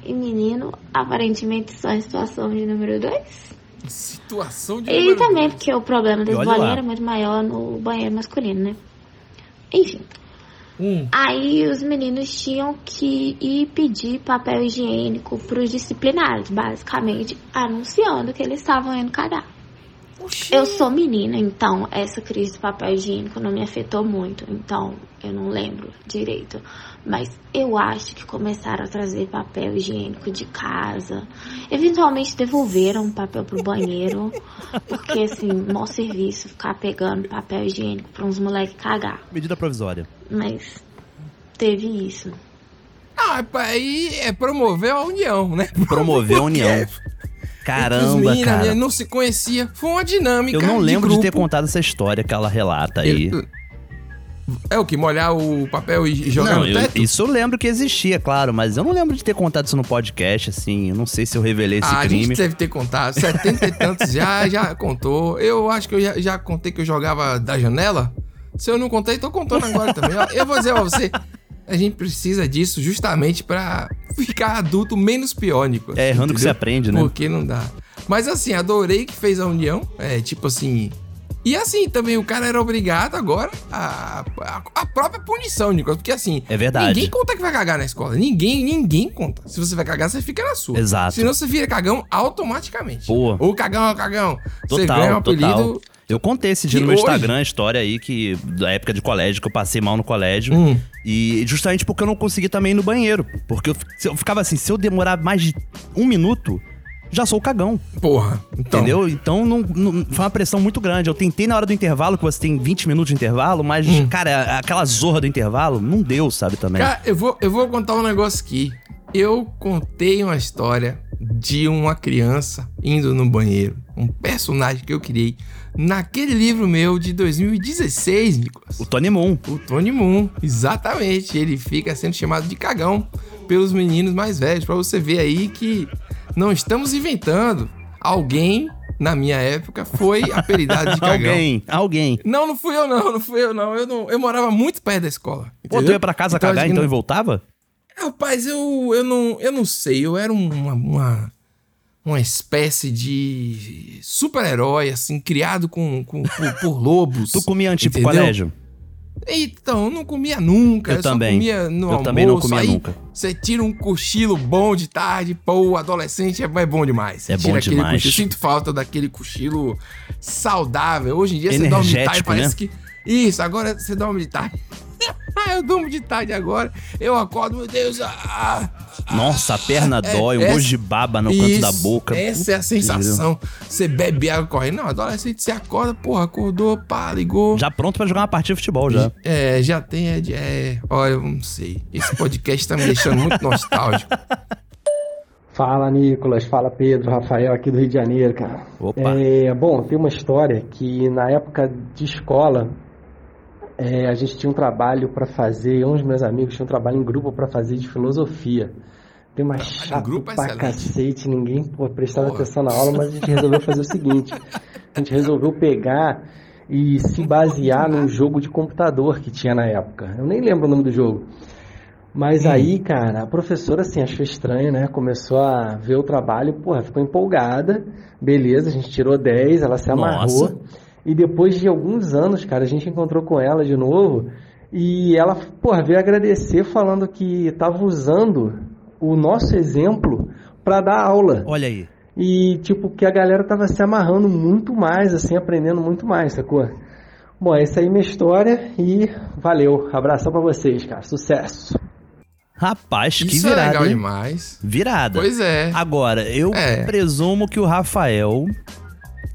E menino, aparentemente, só em situação de número 2. Situação de. E número também dois. porque o problema desse bolinho lá. era muito maior no banheiro masculino, né? Enfim. Hum. Aí os meninos tinham que ir pedir papel higiênico pros disciplinares, basicamente anunciando que eles estavam indo cagar. Eu sou menina, então essa crise de papel higiênico não me afetou muito, então eu não lembro direito. Mas eu acho que começaram a trazer papel higiênico de casa. Eventualmente devolveram o papel pro banheiro, porque assim, mau serviço ficar pegando papel higiênico pra uns moleques cagar. Medida provisória. Mas teve isso. Ah, aí é promover a união, né? Promover a união. Caramba, meninos cara. não se conhecia. Foi uma dinâmica. Eu não lembro de, ter grupo. contado essa história que ela relata aí. Eu- É o que? Molhar o papel e jogar não, no eu- teto? isso eu lembro que existia, claro, mas eu não lembro de ter contado isso no podcast, assim. Eu não sei se eu revelei esse Ah, a crime. gente deve ter contado. Setenta e tantos já, já contou. Eu acho que eu já, já contei que eu jogava da janela. Se eu não contei, tô contando agora também. Eu vou dizer pra você, a gente precisa disso justamente pra ficar adulto menos pior, Nicolas. É errando que você aprende, né? Porque não dá. Mas assim, adorei que fez a união. É, tipo assim... E assim, também o cara era obrigado agora a, a, a própria punição, Nicolas. Porque assim... É verdade. Ninguém conta que vai cagar na escola. Ninguém, ninguém conta. Se você vai cagar, você fica na sua. Exato. Senão você vira cagão automaticamente. Boa. Ou cagão, cagão. você Total, ganha um total. Eu contei esse dia que no meu hoje- Instagram a história aí que da época de colégio, que eu passei mal no colégio. Hum. E justamente porque eu não consegui também ir no banheiro. Porque eu, eu ficava assim, se eu demorar mais de um minuto, já sou o cagão. Porra. Então, Entendeu? Então não, não- foi uma pressão muito grande. Eu tentei na hora do intervalo, que você tem 20 minutos de intervalo, mas, Hum. cara, aquela zorra do intervalo não deu, sabe, também. Cara, eu vou, eu vou contar um negócio aqui. Eu contei uma história de uma criança indo no banheiro. Um personagem que eu criei naquele livro meu de 2016, Nicolas. O Tony Moon. O Tony Moon, exatamente. Ele fica sendo chamado de cagão pelos meninos mais velhos. Pra você ver aí que não estamos inventando. Alguém, na minha época, foi apelidado de [laughs] cagão. alguém, alguém. Não, não fui eu não, não fui eu não. Eu, não, eu morava muito perto da escola. Pô, tu entendeu? ia pra casa Então, cagar então e não- voltava? Rapaz, eu, eu, não, eu não sei. Eu era uma, uma, uma espécie de super-herói, assim, criado com, com, por, por lobos. [laughs] Tu comia antes pro colégio? Então, eu não comia nunca. Eu Eu, só também. comia no Eu almoço. também não comia aí nunca. Você tira um cochilo bom de tarde, pô, o adolescente é, é bom demais. É bom demais. cochilo. Sinto falta daquele cochilo saudável. Hoje em dia você dorme de tarde, Energético, parece né? que. Isso, agora você dorme de tarde. [laughs] eu durmo de tarde agora. Eu acordo, meu Deus. Ah, Nossa, a perna é, dói, um essa- gosto de baba no canto da Isso, boca. Essa é a sensação. Você bebe água correndo. Não, adolescente, você acorda, porra, acordou, pá, ligou. Já pronto pra jogar uma partida de futebol já. É, já tem. É, é, olha, eu não sei. Esse podcast tá me deixando muito nostálgico. [laughs] Fala, Nicolas. Fala, Pedro. Rafael, aqui do Rio de Janeiro, cara. Opa. É, bom, tem uma história que na época de escola é, a gente tinha um trabalho para fazer, eu e uns meus amigos tinham um trabalho em grupo para fazer de filosofia. Tem uma chato grupo é pra excelente. cacete, ninguém pô, prestava atenção na aula, mas a gente resolveu fazer o seguinte: a gente resolveu pegar e se basear num jogo de computador que tinha na época. Eu nem lembro o nome do jogo. Mas aí, cara, a professora, assim, achou estranho, né? Começou a ver o trabalho, porra, ficou empolgada. Beleza, a gente tirou 10, ela se amarrou. Nossa. E depois de alguns anos, cara, a gente encontrou com ela de novo. E ela, porra, veio agradecer falando que tava usando o nosso exemplo para dar aula. Olha aí. E, tipo, que a galera tava se amarrando muito mais, assim, aprendendo muito mais, sacou? Bom, essa aí é minha história e valeu. Abração pra vocês, cara. Sucesso. Rapaz, que Isso é virada. legal hein? demais. Virada. Pois é. Agora, eu É. presumo que o Rafael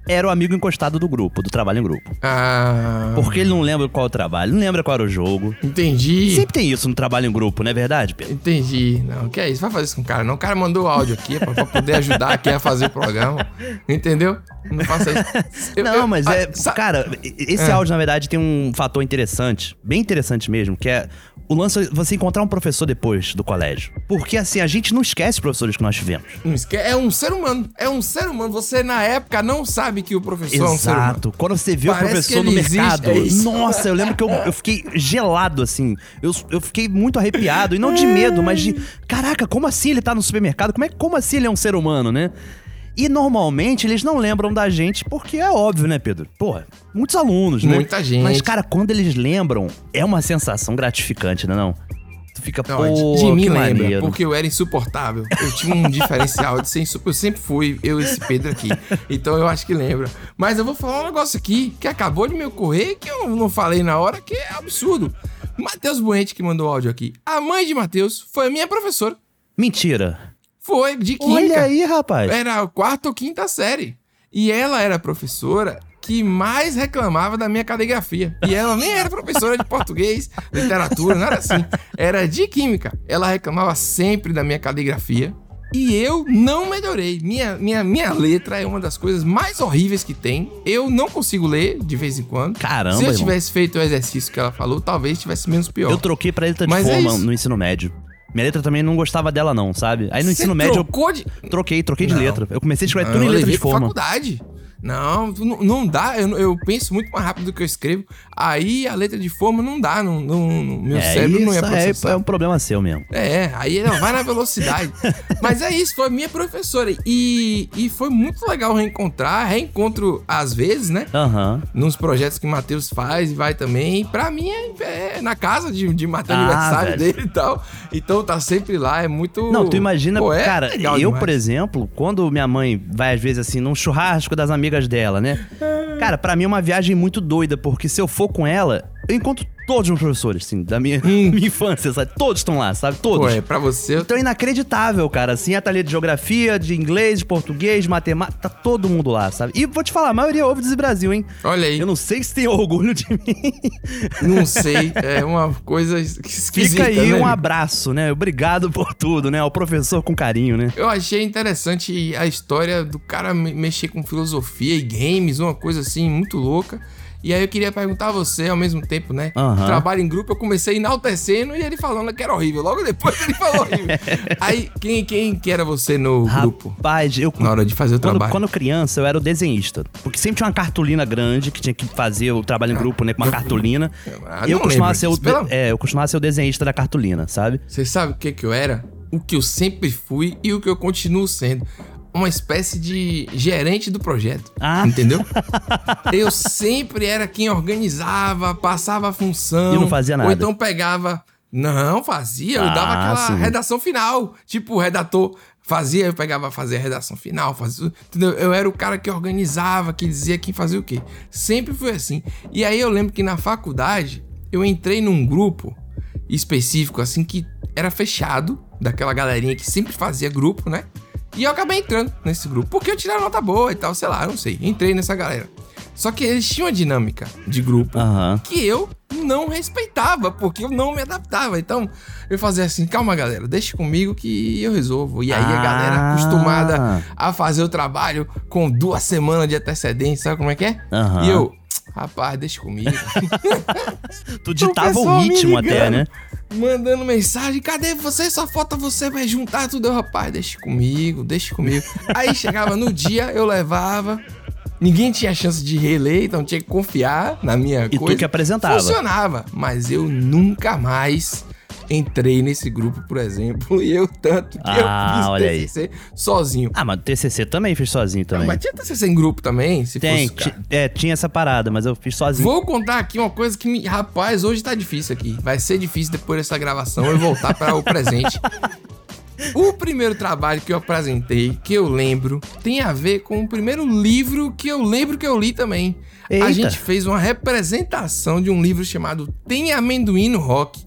era o amigo encostado do grupo, do trabalho em grupo. Ah. Porque ele não lembra qual o trabalho, não lembra qual era o jogo. Entendi. Sempre tem isso no trabalho em grupo, não é verdade, Pedro? Entendi. Não, que é isso? Vai fazer isso com o cara, não. O cara mandou o áudio aqui pra, pra poder ajudar quem a fazer o programa. Entendeu? Não faça isso. Eu- não, eu- mas ah, é. Cara, esse É. áudio, na verdade, tem um fator interessante, bem interessante mesmo, que é o lance é você encontrar um professor depois do colégio. Porque, assim, a gente não esquece os professores que nós tivemos. É um ser humano. É um ser humano. Você, na época, não sabe que o professor é um ser humano. Exato. Quando você vê Parece o professor no ele existe, mercado. é nossa, eu lembro que eu, eu fiquei gelado, assim. Eu, eu fiquei muito arrepiado. E não de medo, mas de. Caraca, como assim ele tá no supermercado? Como, é, como assim ele é um ser humano, né? E normalmente eles não lembram da gente, porque é óbvio, né, Pedro? Porra, muitos alunos, né? Muita gente. Mas, cara, quando eles lembram, é uma sensação gratificante, né? Não? Tu fica, Não, pô, de, mim lembra, maneiro. porque eu era insuportável. Eu tinha um diferencial de ser insuportável. Eu sempre fui, eu e esse Pedro aqui. Então eu acho que lembra. Mas eu vou falar um negócio aqui que acabou de me ocorrer que eu não falei na hora, que é absurdo. Matheus Buente que mandou o áudio aqui. A mãe de Matheus foi a minha professora. Mentira. Foi, de química. Olha aí, rapaz. Era a quarta ou quinta série. E ela era professora que mais reclamava da minha caligrafia. E ela nem era professora de português, literatura, nada assim. Era de química. Ela reclamava sempre da minha caligrafia. E eu não melhorei. Minha, minha, minha letra é uma das coisas mais horríveis que tem. Eu não consigo ler de vez em quando. Caramba, Se eu irmão. tivesse feito o exercício que ela falou, talvez tivesse menos pior. Eu troquei pra letra de Mas é forma isso. no ensino médio. Minha letra também não gostava dela, não, sabe? Aí no Você ensino médio trocou de... eu troquei, troquei de Não. letra. Eu comecei a escrever Não, tudo em letra de forma. faculdade. Não, não, dá. Eu, eu penso muito mais rápido do que eu escrevo. Aí a letra de forma não dá. Não, não- não- meu é, cérebro não ia é, processar. é um problema seu mesmo. É, aí ela vai na velocidade. [laughs] Mas é isso, foi minha professora. E, e foi muito legal reencontrar. Reencontro às vezes, né? Aham. Nos projetos que o Matheus faz e vai também. Pra mim é, é na casa de, de Matheus Ah, aniversário velho. dele e tal. Então tá sempre lá, é muito. Não, tu imagina, Pô, é cara, eu, demais. por exemplo, quando minha mãe vai às vezes assim num churrasco das amigas dela, né? Cara, pra mim é uma viagem muito doida, porque se eu for com ela, eu encontro todos os meus professores, assim, da minha, [laughs] minha infância, sabe? Todos estão lá, sabe? Todos. Hum. Pô, é, pra você. Então é inacreditável, cara. Assim, a talha de geografia, de inglês, de português, de matemática, tá todo mundo lá, sabe? E vou te falar, a maioria ouve desse Brasil, hein? Olha aí. Eu não sei se tem orgulho de [laughs] mim. Não sei, é uma coisa esquisita. Fica aí né? um abraço, né? Obrigado por tudo, né? Ao professor com carinho, né? Eu achei interessante a história do cara me- mexer com filosofia e games, uma coisa assim muito louca. E aí eu queria perguntar a você ao mesmo tempo, né? Aham. Trabalho em grupo, eu comecei enaltecendo e ele falando que era horrível. Logo depois ele falou horrível. [laughs] aí, quem, quem que era você no grupo? Rapaz, eu. Na hora de fazer o quando, trabalho. Quando criança, eu era o desenhista. Porque sempre tinha uma cartolina grande que tinha que fazer o trabalho em grupo, né? Com uma cartolina. Ah, eu costumava lembro ser o. É, eu costumava ser o desenhista da cartolina, sabe? Você sabe o que que eu era? O que eu sempre fui e o que eu continuo sendo. Uma espécie de gerente do projeto. Ah. Entendeu? [laughs] eu sempre era quem organizava, passava a função. E não fazia nada. Ou então pegava. Não, fazia. Eu dava Ah, aquela sim. redação final. Tipo, o redator fazia, eu pegava fazer a redação final. Fazia, entendeu? Eu era o cara que organizava, que dizia quem fazia o quê. Sempre foi assim. E aí eu lembro que na faculdade eu entrei num grupo específico, assim, que era fechado, daquela galerinha que sempre fazia grupo, né? E eu acabei entrando nesse grupo, porque eu tirei nota boa e tal, sei lá, não sei. Entrei nessa galera. Só que eles tinham uma dinâmica de grupo Aham. que eu não respeitava, porque eu não me adaptava. Então, eu fazia assim, calma, galera, deixa comigo que eu resolvo. E aí a galera Ah. acostumada a fazer o trabalho com duas semanas de antecedência, sabe como é que é? Aham. E eu, rapaz, deixa comigo. [laughs] Tu ditava o ritmo até, né? Mandando mensagem, cadê você? Só falta você, vai juntar tudo. Eu, rapaz, deixa comigo, deixa comigo. Aí chegava no dia, eu levava. Ninguém tinha chance de reler, então tinha que confiar na minha E tu coisa. que apresentava. Funcionava, mas eu nunca mais entrei nesse grupo, por exemplo. [laughs] E eu tanto que Ah, eu fiz olha aí. TCC sozinho. Ah, mas o TCC também fiz sozinho também. Mas tinha TCC em grupo também, se Tem, fosse... é, tinha essa parada, mas eu fiz sozinho. Vou contar aqui uma coisa que me. Rapaz, hoje tá difícil aqui. Vai ser difícil depois dessa gravação eu voltar para o presente. [laughs] O primeiro trabalho que eu apresentei, que eu lembro, tem a ver com o primeiro livro que eu lembro que eu li também. Eita. A gente fez uma representação de um livro chamado Tem Amendoim no Rock,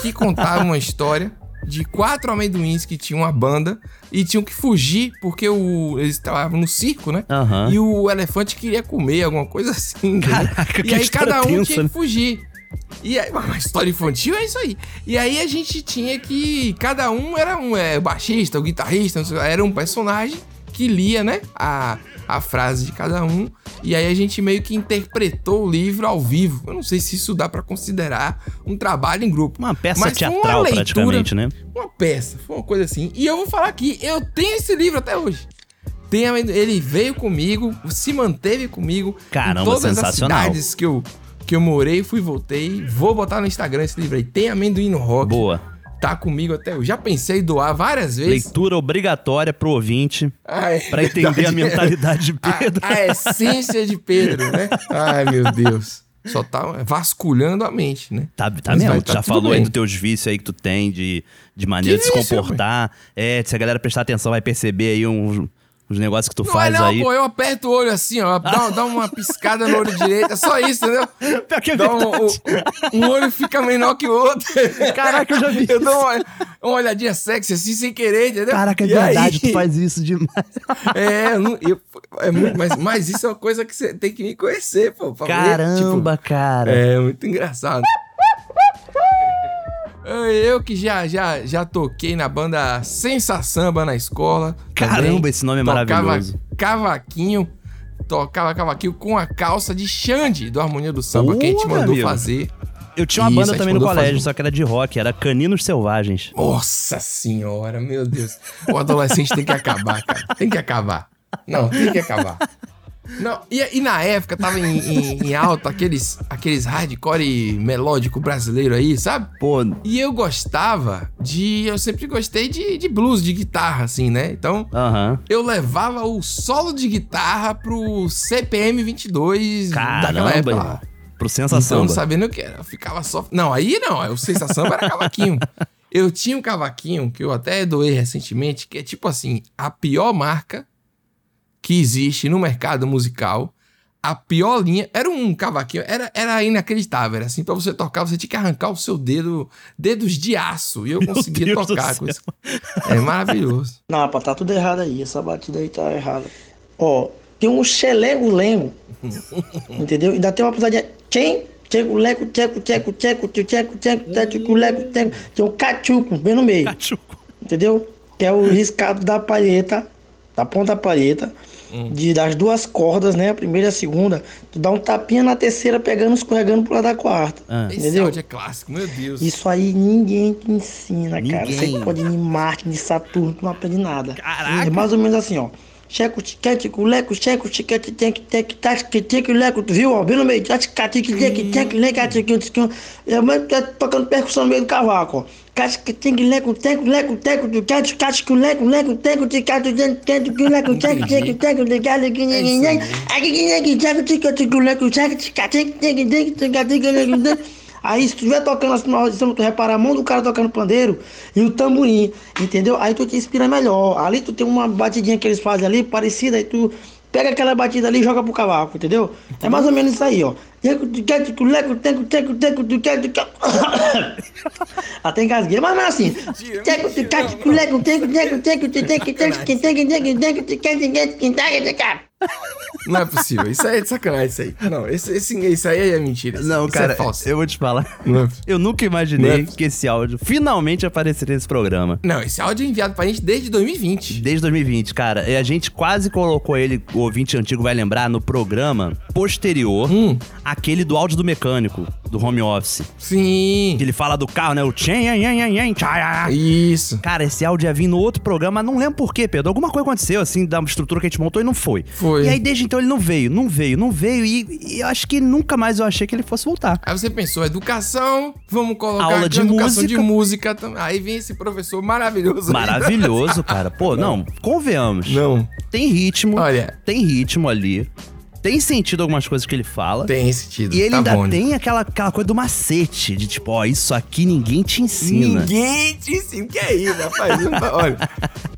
que contava uma história de quatro amendoins que tinham uma banda e tinham que fugir porque o, eles estavam no circo, né? Aham. E o elefante queria comer, alguma coisa assim. Caraca, que e aí cada um tensa, tinha né? que fugir. E aí, uma história infantil é isso aí. E aí a gente tinha que. Cada um era um é, baixista, o guitarrista, não sei, era um personagem que lia, né? A, a frase de cada um. E aí a gente meio que interpretou o livro ao vivo. Eu não sei se isso dá pra considerar um trabalho em grupo. Uma peça Mas foi uma teatral, leitura- praticamente, né? Uma peça, foi uma coisa assim. E eu vou falar aqui, eu tenho esse livro até hoje. Amendo- ele veio comigo, se manteve comigo. Caramba, em todas sensacional. as cidades que eu, que eu morei, fui e voltei. Vou botar no Instagram esse livro aí. Tem amendoim no rock. Boa. Tá comigo até hoje. Já pensei em doar várias vezes. Leitura obrigatória pro ouvinte. Ah, é Pra entender a mentalidade de [laughs] Pedro. A, a essência de Pedro, né? Ai, meu Deus. Só tá vasculhando a mente, né? Tá, tá Mas mesmo, vai, tá já falou aí bem. dos teus vícios aí que tu tem de, de maneira Que de se comportar. É, se a galera prestar atenção, vai perceber aí uns, uns negócios que tu Não faz é não, aí. pô, eu aperto o olho assim, ó, dá, dá uma piscada no olho direito, é só isso, entendeu? [laughs] dá um, um, um olho fica menor que o outro. [laughs] Caraca, eu já vi [laughs] Eu dou uma, uma olhadinha sexy assim, sem querer, entendeu? Caraca, é E aí- verdade, tu faz isso demais. É, eu não- eu- é muito, mas, mas isso é uma coisa que você tem que me conhecer, pô. pra ver, Caramba, tipo, cara. É, muito engraçado. Eu que já, já, já toquei na banda Sensa Samba na escola. Caramba, também. esse nome é Tocava maravilhoso. Cavaquinho. Tocava cavaquinho com a calça de Xande do Harmonia do Samba, que a gente mandou amigo. fazer. Eu tinha uma Isso, banda também no colégio, fazer. só que era de rock, era Caninos Selvagens. Nossa senhora, meu Deus. O adolescente tem que acabar, cara. Tem que acabar. Não, tem que acabar. Não, e, e na época tava em, em, em alta aqueles, aqueles hardcore melódico brasileiro aí, sabe? Pô. E eu gostava de. Eu sempre gostei de, de blues, de guitarra, assim, né? Então, Aham. eu levava o solo de guitarra pro CPM 22 daquela Caramba, época irmão. lá. Pro Então, Sensação. não sabendo o que era. Eu ficava só. Não, aí não. O sensação era cavaquinho. Eu tinha um cavaquinho que eu até doei recentemente, que é tipo assim: a pior marca que existe no mercado musical. A pior linha. Era um cavaquinho, era, era inacreditável. Era assim, pra você tocar, você tinha que arrancar o seu dedo, dedos de aço. E eu Meu conseguia Deus tocar com isso. É maravilhoso. Não, rapaz, tá tudo errado aí. Essa batida aí tá errada. Ó, tem um xelengo-lengo. [laughs] entendeu? Ainda tem uma pisadinha. Quem? Tcheco, leco, tcheco, tcheco, tcheco, tcheco, tcheco, tcheco, leco, tcheco. Tem um cachuco bem no meio. Entendeu? Que é o riscado da palheta, da ponta da palheta, de, das duas cordas, né? A primeira e a segunda. Tu dá um tapinha na terceira, pegando, escorregando pro lado da quarta. Esse Entendeu? áudio é clássico, meu Deus. Isso aí ninguém te ensina, cara. Ninguém. Você pode ir em Marte, em Saturno, tu não aprende nada. É mais ou menos assim, ó. Checo, tiquete, culeco, checo, tiquete, teque, teque, taque, teque, leco, tu viu, ó? Bem no meio. Taque, teque, teque, teque, leque, teque, teque. É, mas tá tocando percussão no meio do cavaco, ó. Leco, teco, leco, teco, leco, leco, teco, leco, ninguém. Aqui, leco, leco. Aí se tu estiver tocando assim na audição, tu repara a mão do cara tocando pandeiro e o tamborim, entendeu? Aí tu te inspira melhor. Ali tu tem uma batidinha que eles fazem ali, parecida, aí tu pega aquela batida ali e joga pro cavaco, entendeu? É mais ou menos isso aí, ó. Яко ти както то леко, теко, теко, теко, то както то... А те казват, герман аз си. Теко ти както то леко, теко, теко, теко, теко, теко, теко, теко, теко, теко, теко, теко, теко, теко, теко, Não é possível. Isso aí é de sacanagem, isso aí. Não, esse, esse, isso aí é mentira. Não, isso cara, é falso. eu vou te falar. Não é- Eu nunca imaginei Não é- que esse áudio finalmente apareceria nesse programa. Não, esse áudio é enviado pra gente desde 2020. Desde 2020, cara. E a gente quase colocou ele, o ouvinte antigo vai lembrar, no programa posterior, Hum. aquele do áudio do mecânico, do home office. Sim. Que ele fala do carro, né? O tchen. Isso. Cara, esse áudio ia vir no outro programa, mas não lembro por quê, Pedro. Alguma coisa aconteceu, assim, da estrutura que a gente montou e não foi. Foi. E aí, desde então, ele não veio, não veio, não veio. E, e eu acho que nunca mais eu achei que ele fosse voltar. Aí você pensou, educação, vamos colocar Aula de educação música. de música também. Aí vem esse professor maravilhoso. Maravilhoso, cara. Pô, [laughs] não, convenhamos. Não. Tem ritmo. Olha. Tem ritmo ali. Tem sentido algumas coisas que ele fala. Tem sentido. E ele tá ainda bom. tem aquela, aquela coisa do macete, de tipo, ó, isso aqui ninguém te ensina. Ninguém te ensina. Que é isso, rapaz? Tá- Olha.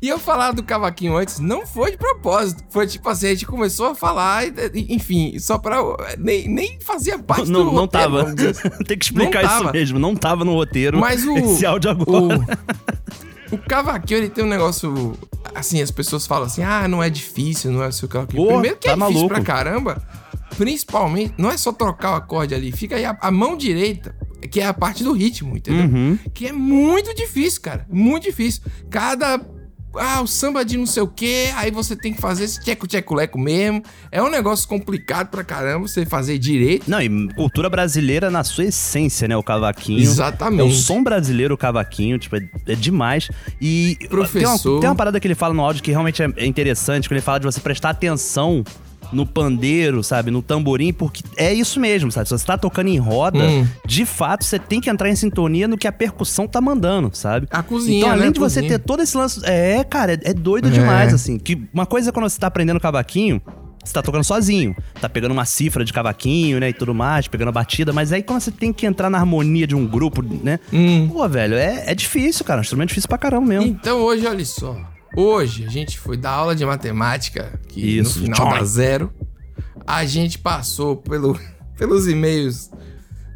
E eu falar do cavaquinho antes não foi de propósito. Foi tipo assim, a gente começou a falar, enfim, só pra. Nem, nem fazia parte Não, do não roteiro, tava. assim. [laughs] Tem que explicar isso mesmo. Não tava no roteiro. Mas o. [laughs] Esse áudio agora. O, o cavaquinho, ele tem um negócio. Assim, as pessoas falam assim: ah, não é difícil, não é o seu cavaquinho. Pô, Primeiro que tá é difícil maluco. pra caramba. Principalmente, não é só trocar o acorde ali, fica aí a, a mão direita, que é a parte do ritmo, entendeu? Uhum. Que é muito difícil, cara. Muito difícil. Cada. Ah, o samba de não sei o quê, aí você tem que fazer esse tcheco-tcheco-leco mesmo. É um negócio complicado pra caramba você fazer direito. Não, e cultura brasileira na sua essência, né? O cavaquinho. Exatamente. É o som brasileiro, o cavaquinho, tipo, é, é demais. E Professor. Tem uma, tem uma parada que ele fala no áudio que realmente é, é interessante, quando ele fala de você prestar atenção no pandeiro, sabe? No tamborim, porque é isso mesmo, sabe? Se você tá tocando em roda, Hum. de fato, você tem que entrar em sintonia no que a percussão tá mandando, sabe? A cozinha, Então, além né? de você ter todo esse lance. É, cara, é, é doido É. demais, assim. Que uma coisa é quando você tá aprendendo cavaquinho. Você tá tocando sozinho, tá pegando uma cifra de cavaquinho, né, e tudo mais, pegando a batida, mas aí quando você tem que entrar na harmonia de um grupo, né? Hum. Pô, velho, é, é difícil, cara, é um instrumento difícil pra caramba mesmo. Então hoje, olha só. Hoje a gente foi dar aula de matemática, que Isso, no final tchau. dá zero. A gente passou pelo, [laughs] pelos e-mails.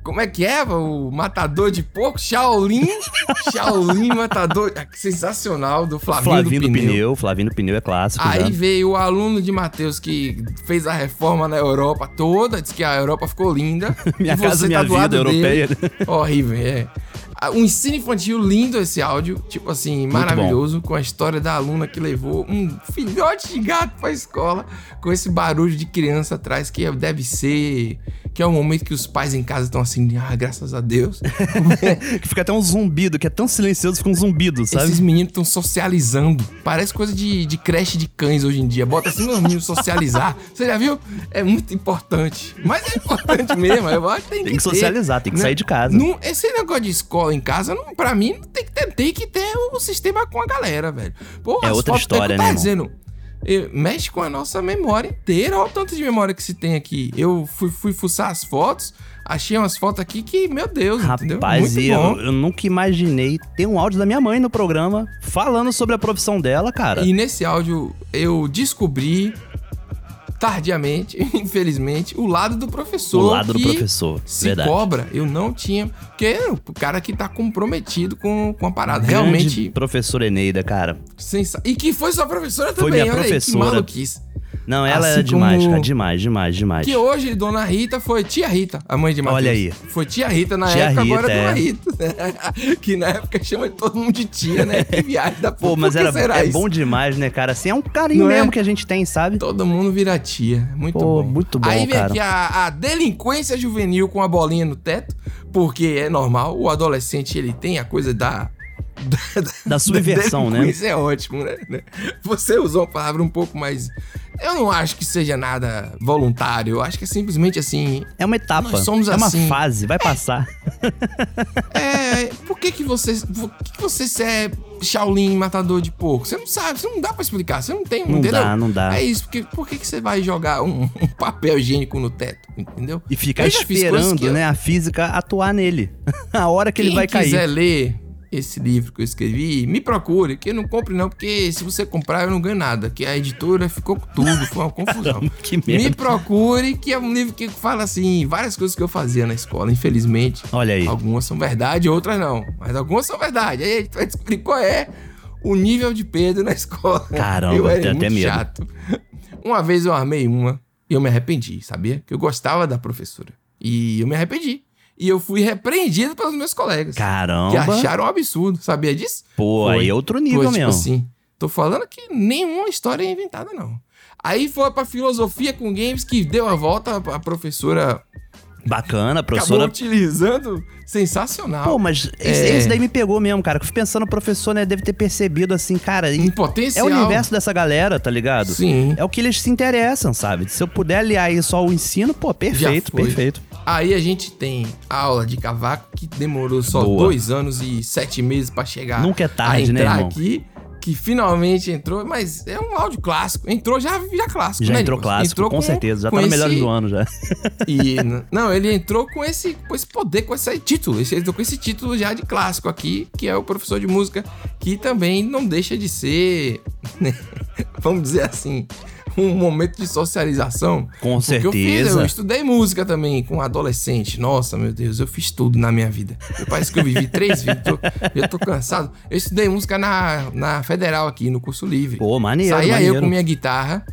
Como é que é? O matador de porco? Shaolin? [laughs] Shaolin Matador. Ah, Sensacional, do Flavinho, Flavinho do do Pneu. pneu, Flavinho do pneu é clássico. Aí já. veio o aluno de Matheus que fez a reforma na Europa toda, disse que a Europa ficou linda. [laughs] Minha e casa, minha tá vida europeia. dele. Horrível, é. Ah, Um ensino infantil lindo esse áudio, tipo assim, maravilhoso, com a história da aluna que levou um filhote de gato pra escola, com esse barulho de criança atrás, que deve ser. Que é o momento que os pais em casa estão assim, ah, graças a Deus. [laughs] que fica até um zumbido, que é tão silencioso, fica um zumbido, sabe? Esses meninos estão socializando. Parece coisa de, de creche de cães hoje em dia. Bota assim meus meninos socializar. Você já viu? É muito importante. Mas é importante mesmo. Eu acho que tem, Tem que ter, socializar, tem que né? sair de casa. Não, esse negócio de escola em casa, não, pra mim, tem que ter, tem que ter o sistema com a galera, velho. Pô, É outra fotos- história, eu né, tava irmão? dizendo. Mexe com a nossa memória inteira. Olha o tanto de memória que se tem aqui. Eu fui, fui fuçar as fotos, achei umas fotos aqui que, meu Deus? Rapaz, eu, eu nunca imaginei ter um áudio da minha mãe no programa falando sobre a profissão dela, cara. E nesse áudio eu descobri tardiamente, [laughs] infelizmente, o lado do professor. O lado do professor, Se verdade. cobra, eu não tinha. Porque é o cara que tá comprometido com, com a parada. Grande Realmente. professora Eneida, cara. Sensa... E que foi sua professora Foi também, minha olha aí, que professora. maluquice. Não, ela Assim é demais, como- cara. Demais, demais, demais. Que hoje Dona Rita foi tia Rita, a mãe de Matheus. Olha aí. Foi tia Rita na Tia época, agora Rita, é Dona é. Rita. [laughs] que na época chama todo mundo de tia, né? Que viagem da Pô, porra. mas Por que era, é isso? bom demais, né, cara? Assim, é um carinho Não é? mesmo que a gente tem, sabe? Todo mundo vira tia. Muito Pô, bom. muito bom, Aí vem cara. aqui a, a delinquência juvenil com a bolinha no teto, porque é normal, o adolescente ele tem a coisa da. [laughs] Da subversão, né? delinquência é ótimo, né? Você usou uma palavra um pouco mais. Eu não acho que seja nada voluntário, eu acho que é simplesmente assim. É uma etapa. Nós somos é uma assim. fase, vai passar. É, por que que você, por que que você é Shaolin matador de porco? Você não sabe, você não dá pra explicar, você não tem, Não entendeu? dá, não dá. É isso, porque por que que você vai jogar um, [laughs] um papel higiênico no teto, entendeu? E ficar esperando, que eu- né, a física atuar nele. [laughs] a hora que ele Quem vai cair. quiser ler esse livro que eu escrevi, me procure, que não compre não, porque se você comprar eu não ganho nada, que a editora ficou com tudo, foi uma confusão. [laughs] que merda. Me procure, que é um livro que fala assim, várias coisas que eu fazia na escola, infelizmente. Olha aí. Algumas são verdade, outras não, mas algumas são verdade. Aí a gente vai descobrir qual é o nível de Pedro na escola. Caramba, eu era muito medo. chato. Uma vez eu armei uma e eu me arrependi, sabia? Que eu gostava da professora. E eu me arrependi. E eu fui repreendido pelos meus colegas. Caramba. Que acharam um absurdo, sabia disso? Pô, Foi. aí é outro nível Foi, tipo mesmo. assim, tô falando que nenhuma história é inventada, não. Aí foi pra filosofia com games que deu a volta, a professora Bacana, a acabou professora. utilizando. Sensacional. Pô, mas esse, É. daí me pegou mesmo, cara. Eu fui pensando, o professor, né, deve ter percebido assim, cara. potencial. É o universo dessa galera, tá ligado? Sim. É o que eles se interessam, sabe? Se eu puder aliar aí só o ensino, pô, perfeito, perfeito. Aí a gente tem aula de cavaco que demorou só Boa. dois anos e sete meses pra chegar. Nunca é tarde, a né, irmão? aqui, que finalmente entrou, mas é um áudio clássico. Entrou já, já clássico, Já né, entrou clássico, Entrou com, certeza. Já tá no esse- melhores do ano já. [laughs] E, não, ele entrou com esse, com esse poder, com esse título. Ele entrou com esse título já de clássico aqui, que é o professor de música, que também não deixa de ser, [laughs] né, vamos dizer assim, um momento de socialização. Com Porque eu, fiz, certeza. eu estudei música também com adolescente. Nossa, meu Deus, eu fiz tudo na minha vida. Parece que eu vivi [laughs] três vidas, tô, eu tô cansado. Eu estudei música na, na Federal aqui, no curso livre. Pô, maneiro, Saía maneiro. eu com minha guitarra.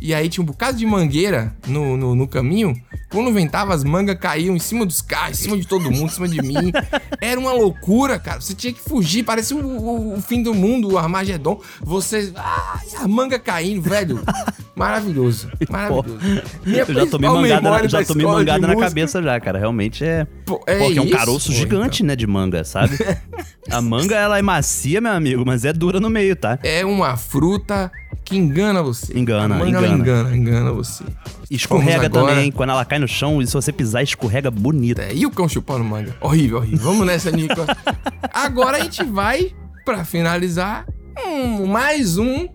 E aí tinha um bocado de mangueira no, no, no caminho. Quando ventava, as mangas caíam em cima dos carros, em cima de todo mundo, em cima de mim. [laughs] Era uma loucura, cara. Você tinha que fugir, parecia o, o- o fim do mundo, o Armagedon. Você. Ai, a manga caindo, velho. [laughs] Maravilhoso. Maravilhoso. Minha Eu já tomei mangada, na, já tomei mangada na cabeça já, cara. Realmente é. Pô, Pô, é que é um caroço Pô, gigante, né, de manga, sabe? [laughs] A manga, ela é macia, meu amigo, mas é dura no meio, tá? É uma fruta que engana você. Engana, manga, engana. engana, engana você. Escorrega agora- também, quando ela cai no chão, e se você pisar, escorrega bonito. É, e o cão chupando manga? Horrível, horrível. Vamos nessa, Nico. [laughs] Agora a gente vai, pra finalizar, um, mais um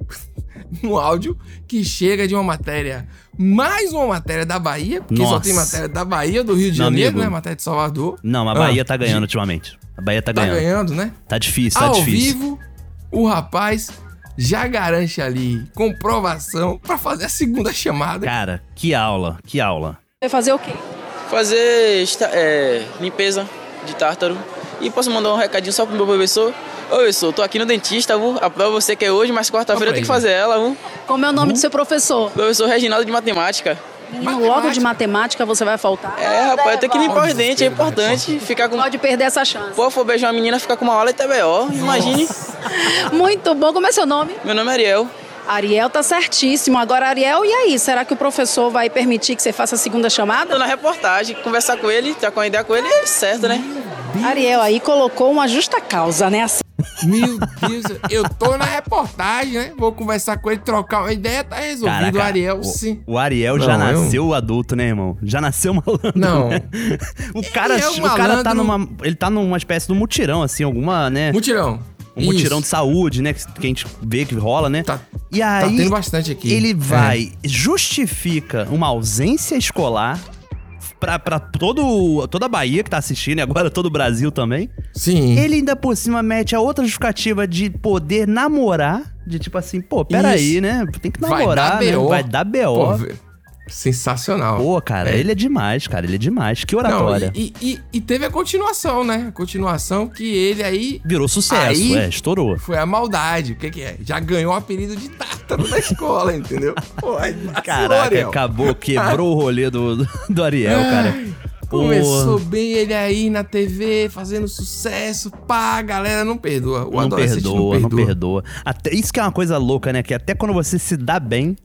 no [laughs] áudio que chega de uma matéria. Mais uma matéria da Bahia, porque só Nossa. tem matéria da Bahia, do Rio de Meu Janeiro, amigo. né? Matéria de Salvador. Não, a Ah, Bahia tá ganhando ultimamente. A Bahia tá, Tá ganhando. ganhando, né? Tá difícil, tá Ao difícil. vivo, o rapaz já garante ali comprovação pra fazer a segunda chamada. Cara, que aula, que aula. Vai fazer o quê? Fazer esta- é, limpeza de tártaro. E posso mandar um recadinho só pro meu professor? Ô, professor, tô aqui no dentista, viu? A prova você quer hoje, mas quarta-feira eu tenho que fazer ela, viu? Como é o nome do seu professor? Professor Reginaldo de Matemática. Menino, logo de matemática você vai faltar. É, rapaz, tenho que limpar os dentes, é importante ficar com... Pode perder essa chance. Pô, for beijar uma menina, ficar com uma aula e TBO, imagine. Muito bom. Como é seu nome? Meu nome é Ariel. Ariel tá certíssimo. Agora, Ariel, e aí? Será que o professor vai permitir que você faça a segunda chamada? Tô na reportagem, conversar com ele, trocar uma ideia com ele, é certo, né? Ariel aí colocou uma justa causa, né? Assim- Meu Deus, eu tô na reportagem, né? Vou conversar com ele, trocar uma ideia, tá resolvido. Caraca, o Ariel, o- sim. O Ariel já Não, eu- nasceu adulto, né, irmão? Já nasceu malandro. Não. né? O cara, é um o cara tá numa. Ele tá numa espécie de mutirão, assim, alguma, né? Mutirão. Um mutirão Isso. de saúde, né? Que que a gente vê que rola, né? e aí. tendo bastante aqui. Ele É. vai, justifica uma ausência escolar. Pra, pra todo, toda a Bahia que tá assistindo e agora todo o Brasil também. Sim. Ele ainda por cima mete a outra justificativa de poder namorar. De tipo assim, pô, peraí, né? Tem que Vai namorar, dar né? Vai dar BO. Pô. Sensacional. Pô, cara, É. ele é demais, cara. Ele é demais. Que Não, oratória. e, e- e teve a continuação, né? A continuação que ele aí. Virou sucesso, aí é, estourou. Foi a maldade. O que, que é? Já ganhou o apelido de tártaro da escola, entendeu? [laughs] Pô, aí Caraca, Ariel. acabou, quebrou o [laughs] rolê do, do, Ariel, cara. Começou bem ele aí na TV, fazendo sucesso. Pá, a galera não perdoa. O não perdoa, não não perdoa. perdoa. Até, isso que é uma coisa louca, né? Que até quando você se dá bem,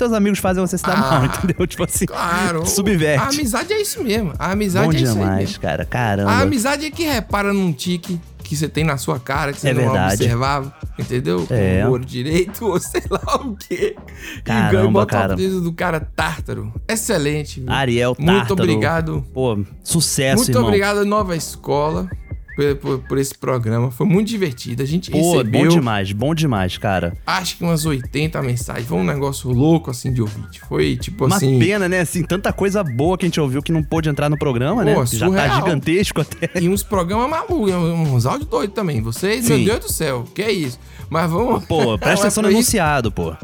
teus amigos fazem você se dar Ah, mal, [laughs] entendeu? Tipo assim, Claro. subverte. A amizade é isso mesmo. A amizade Bom é isso aí demais, mesmo. cara. Caramba. A amizade é que repara num tique que você tem na sua cara, que você É não verdade. observava, entendeu? É. Com o olho direito, [laughs] ou sei lá o quê. e Caramba, e cara. o apelido do cara Tártaro. Excelente. viu? Ariel Muito Tártaro. obrigado. Pô, sucesso, Muito irmão. obrigado, Nova Escola, por, por- por esse programa. Foi muito divertido. A gente Pô, recebeu, bom demais, bom demais, cara. acho que umas 80 mensagens. Foi um negócio louco, assim, de ouvinte. Foi, tipo Uma assim... pena, né? Assim, tanta coisa boa que a gente ouviu que não pôde entrar no programa, né? Pô, Já tá surreal. gigantesco até. E uns programas malucos, uns áudios doidos também. Vocês, Sim. meu Deus do céu, que é isso? Mas vamos. Pô, [laughs] presta é atenção no isso. enunciado, pô.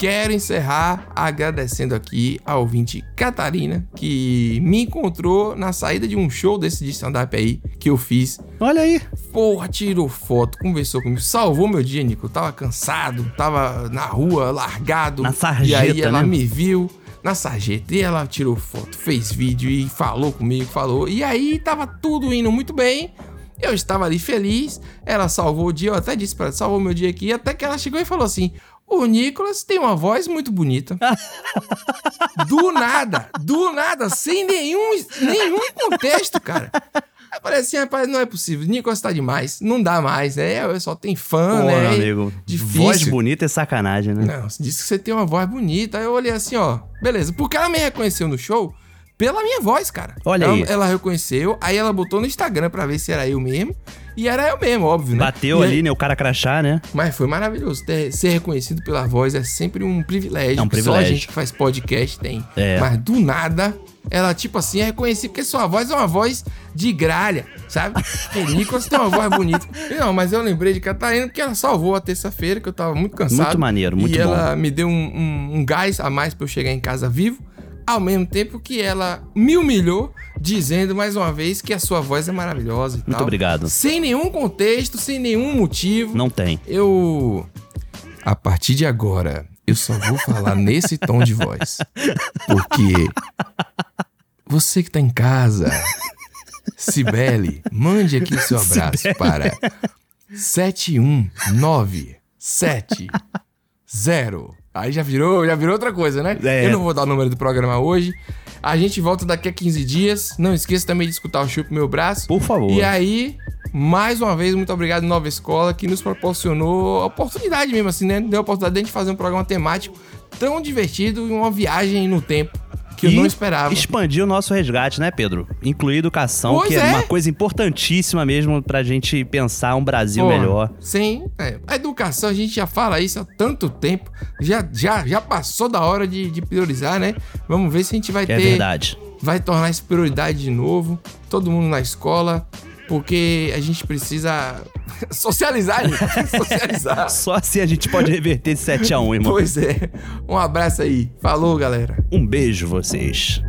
Quero encerrar agradecendo aqui a ouvinte Catarina, que me encontrou na saída de um show desse de stand-up aí que eu fiz. Olha aí. Porra, tirou foto, conversou comigo, salvou meu dia, Nico. Eu tava cansado, tava na rua, largado. Na sarjeta, E aí ela né? me viu na sarjeta e ela tirou foto, fez vídeo e falou comigo, falou. E aí tava tudo indo muito bem. Eu estava ali feliz, ela salvou o dia, eu até disse pra ela, salvou meu dia aqui, até que ela chegou e falou assim: o Nicolas tem uma voz muito bonita. [laughs] do nada, do nada, sem nenhum, nenhum contexto, cara. Aí falei assim, rapaz, não é possível, Nicolas tá demais, não dá mais, né? Eu só tem fã, Pô, né? meu amigo. Difícil. Voz bonita é sacanagem, né? Não, você disse que você tem uma voz bonita. Aí eu olhei assim, ó, beleza. Porque ela me reconheceu no show pela minha voz, cara. Olha ela, aí. Ela reconheceu, aí ela botou no Instagram pra ver se era eu mesmo. E era eu mesmo, óbvio, né? Bateu E ali, aí- né? O cara crachá, né? Mas foi maravilhoso. Ter- ser reconhecido pela voz é sempre um privilégio. É um que Só privilégio. a gente que faz podcast tem. É. Mas do nada, ela, tipo assim, é reconhecida porque sua voz é uma voz de gralha, sabe? [laughs] O Nicolas tem uma voz bonita. Não, mas eu lembrei de Catarina porque ela salvou a terça-feira, que eu tava muito cansado. Muito maneiro, muito e bom. ela me deu um, um- um gás a mais pra eu chegar em casa vivo. Ao mesmo tempo que ela me humilhou, dizendo mais uma vez que a sua voz é maravilhosa e Muito tal. obrigado. Sem nenhum contexto, sem nenhum motivo. Não tem. Eu. A partir de agora, eu só vou falar [laughs] nesse tom de voz. Porque. Você que tá em casa, Cibele, mande aqui o seu [laughs] abraço Cibele. para 71970. Aí já virou, já virou outra coisa, né? É. Eu não vou dar o número do programa hoje. A gente volta daqui a 15 dias. Não esqueça também de escutar o Chup Meu Braço. Por favor. E aí, mais uma vez, muito obrigado, Nova Escola, que nos proporcionou a oportunidade mesmo, assim, né? Deu a oportunidade de a gente fazer um programa temático tão divertido e uma viagem no tempo que eu não esperava. Expandir o nosso resgate, né, Pedro? Incluir educação, Pois que é. é. uma coisa importantíssima mesmo pra gente pensar um Brasil melhor. Sim, é. a educação, a gente já fala isso há tanto tempo, já, já, já passou da hora de, de priorizar, né? Vamos ver se a gente vai É ter. verdade. Vai tornar isso prioridade de novo, todo mundo na escola, porque a gente precisa [laughs] socializar, gente. [laughs] Socializar. Só assim a gente pode reverter de 7 a 1 irmão. Pois é. Um abraço aí. Falou, galera. Um beijo, vocês.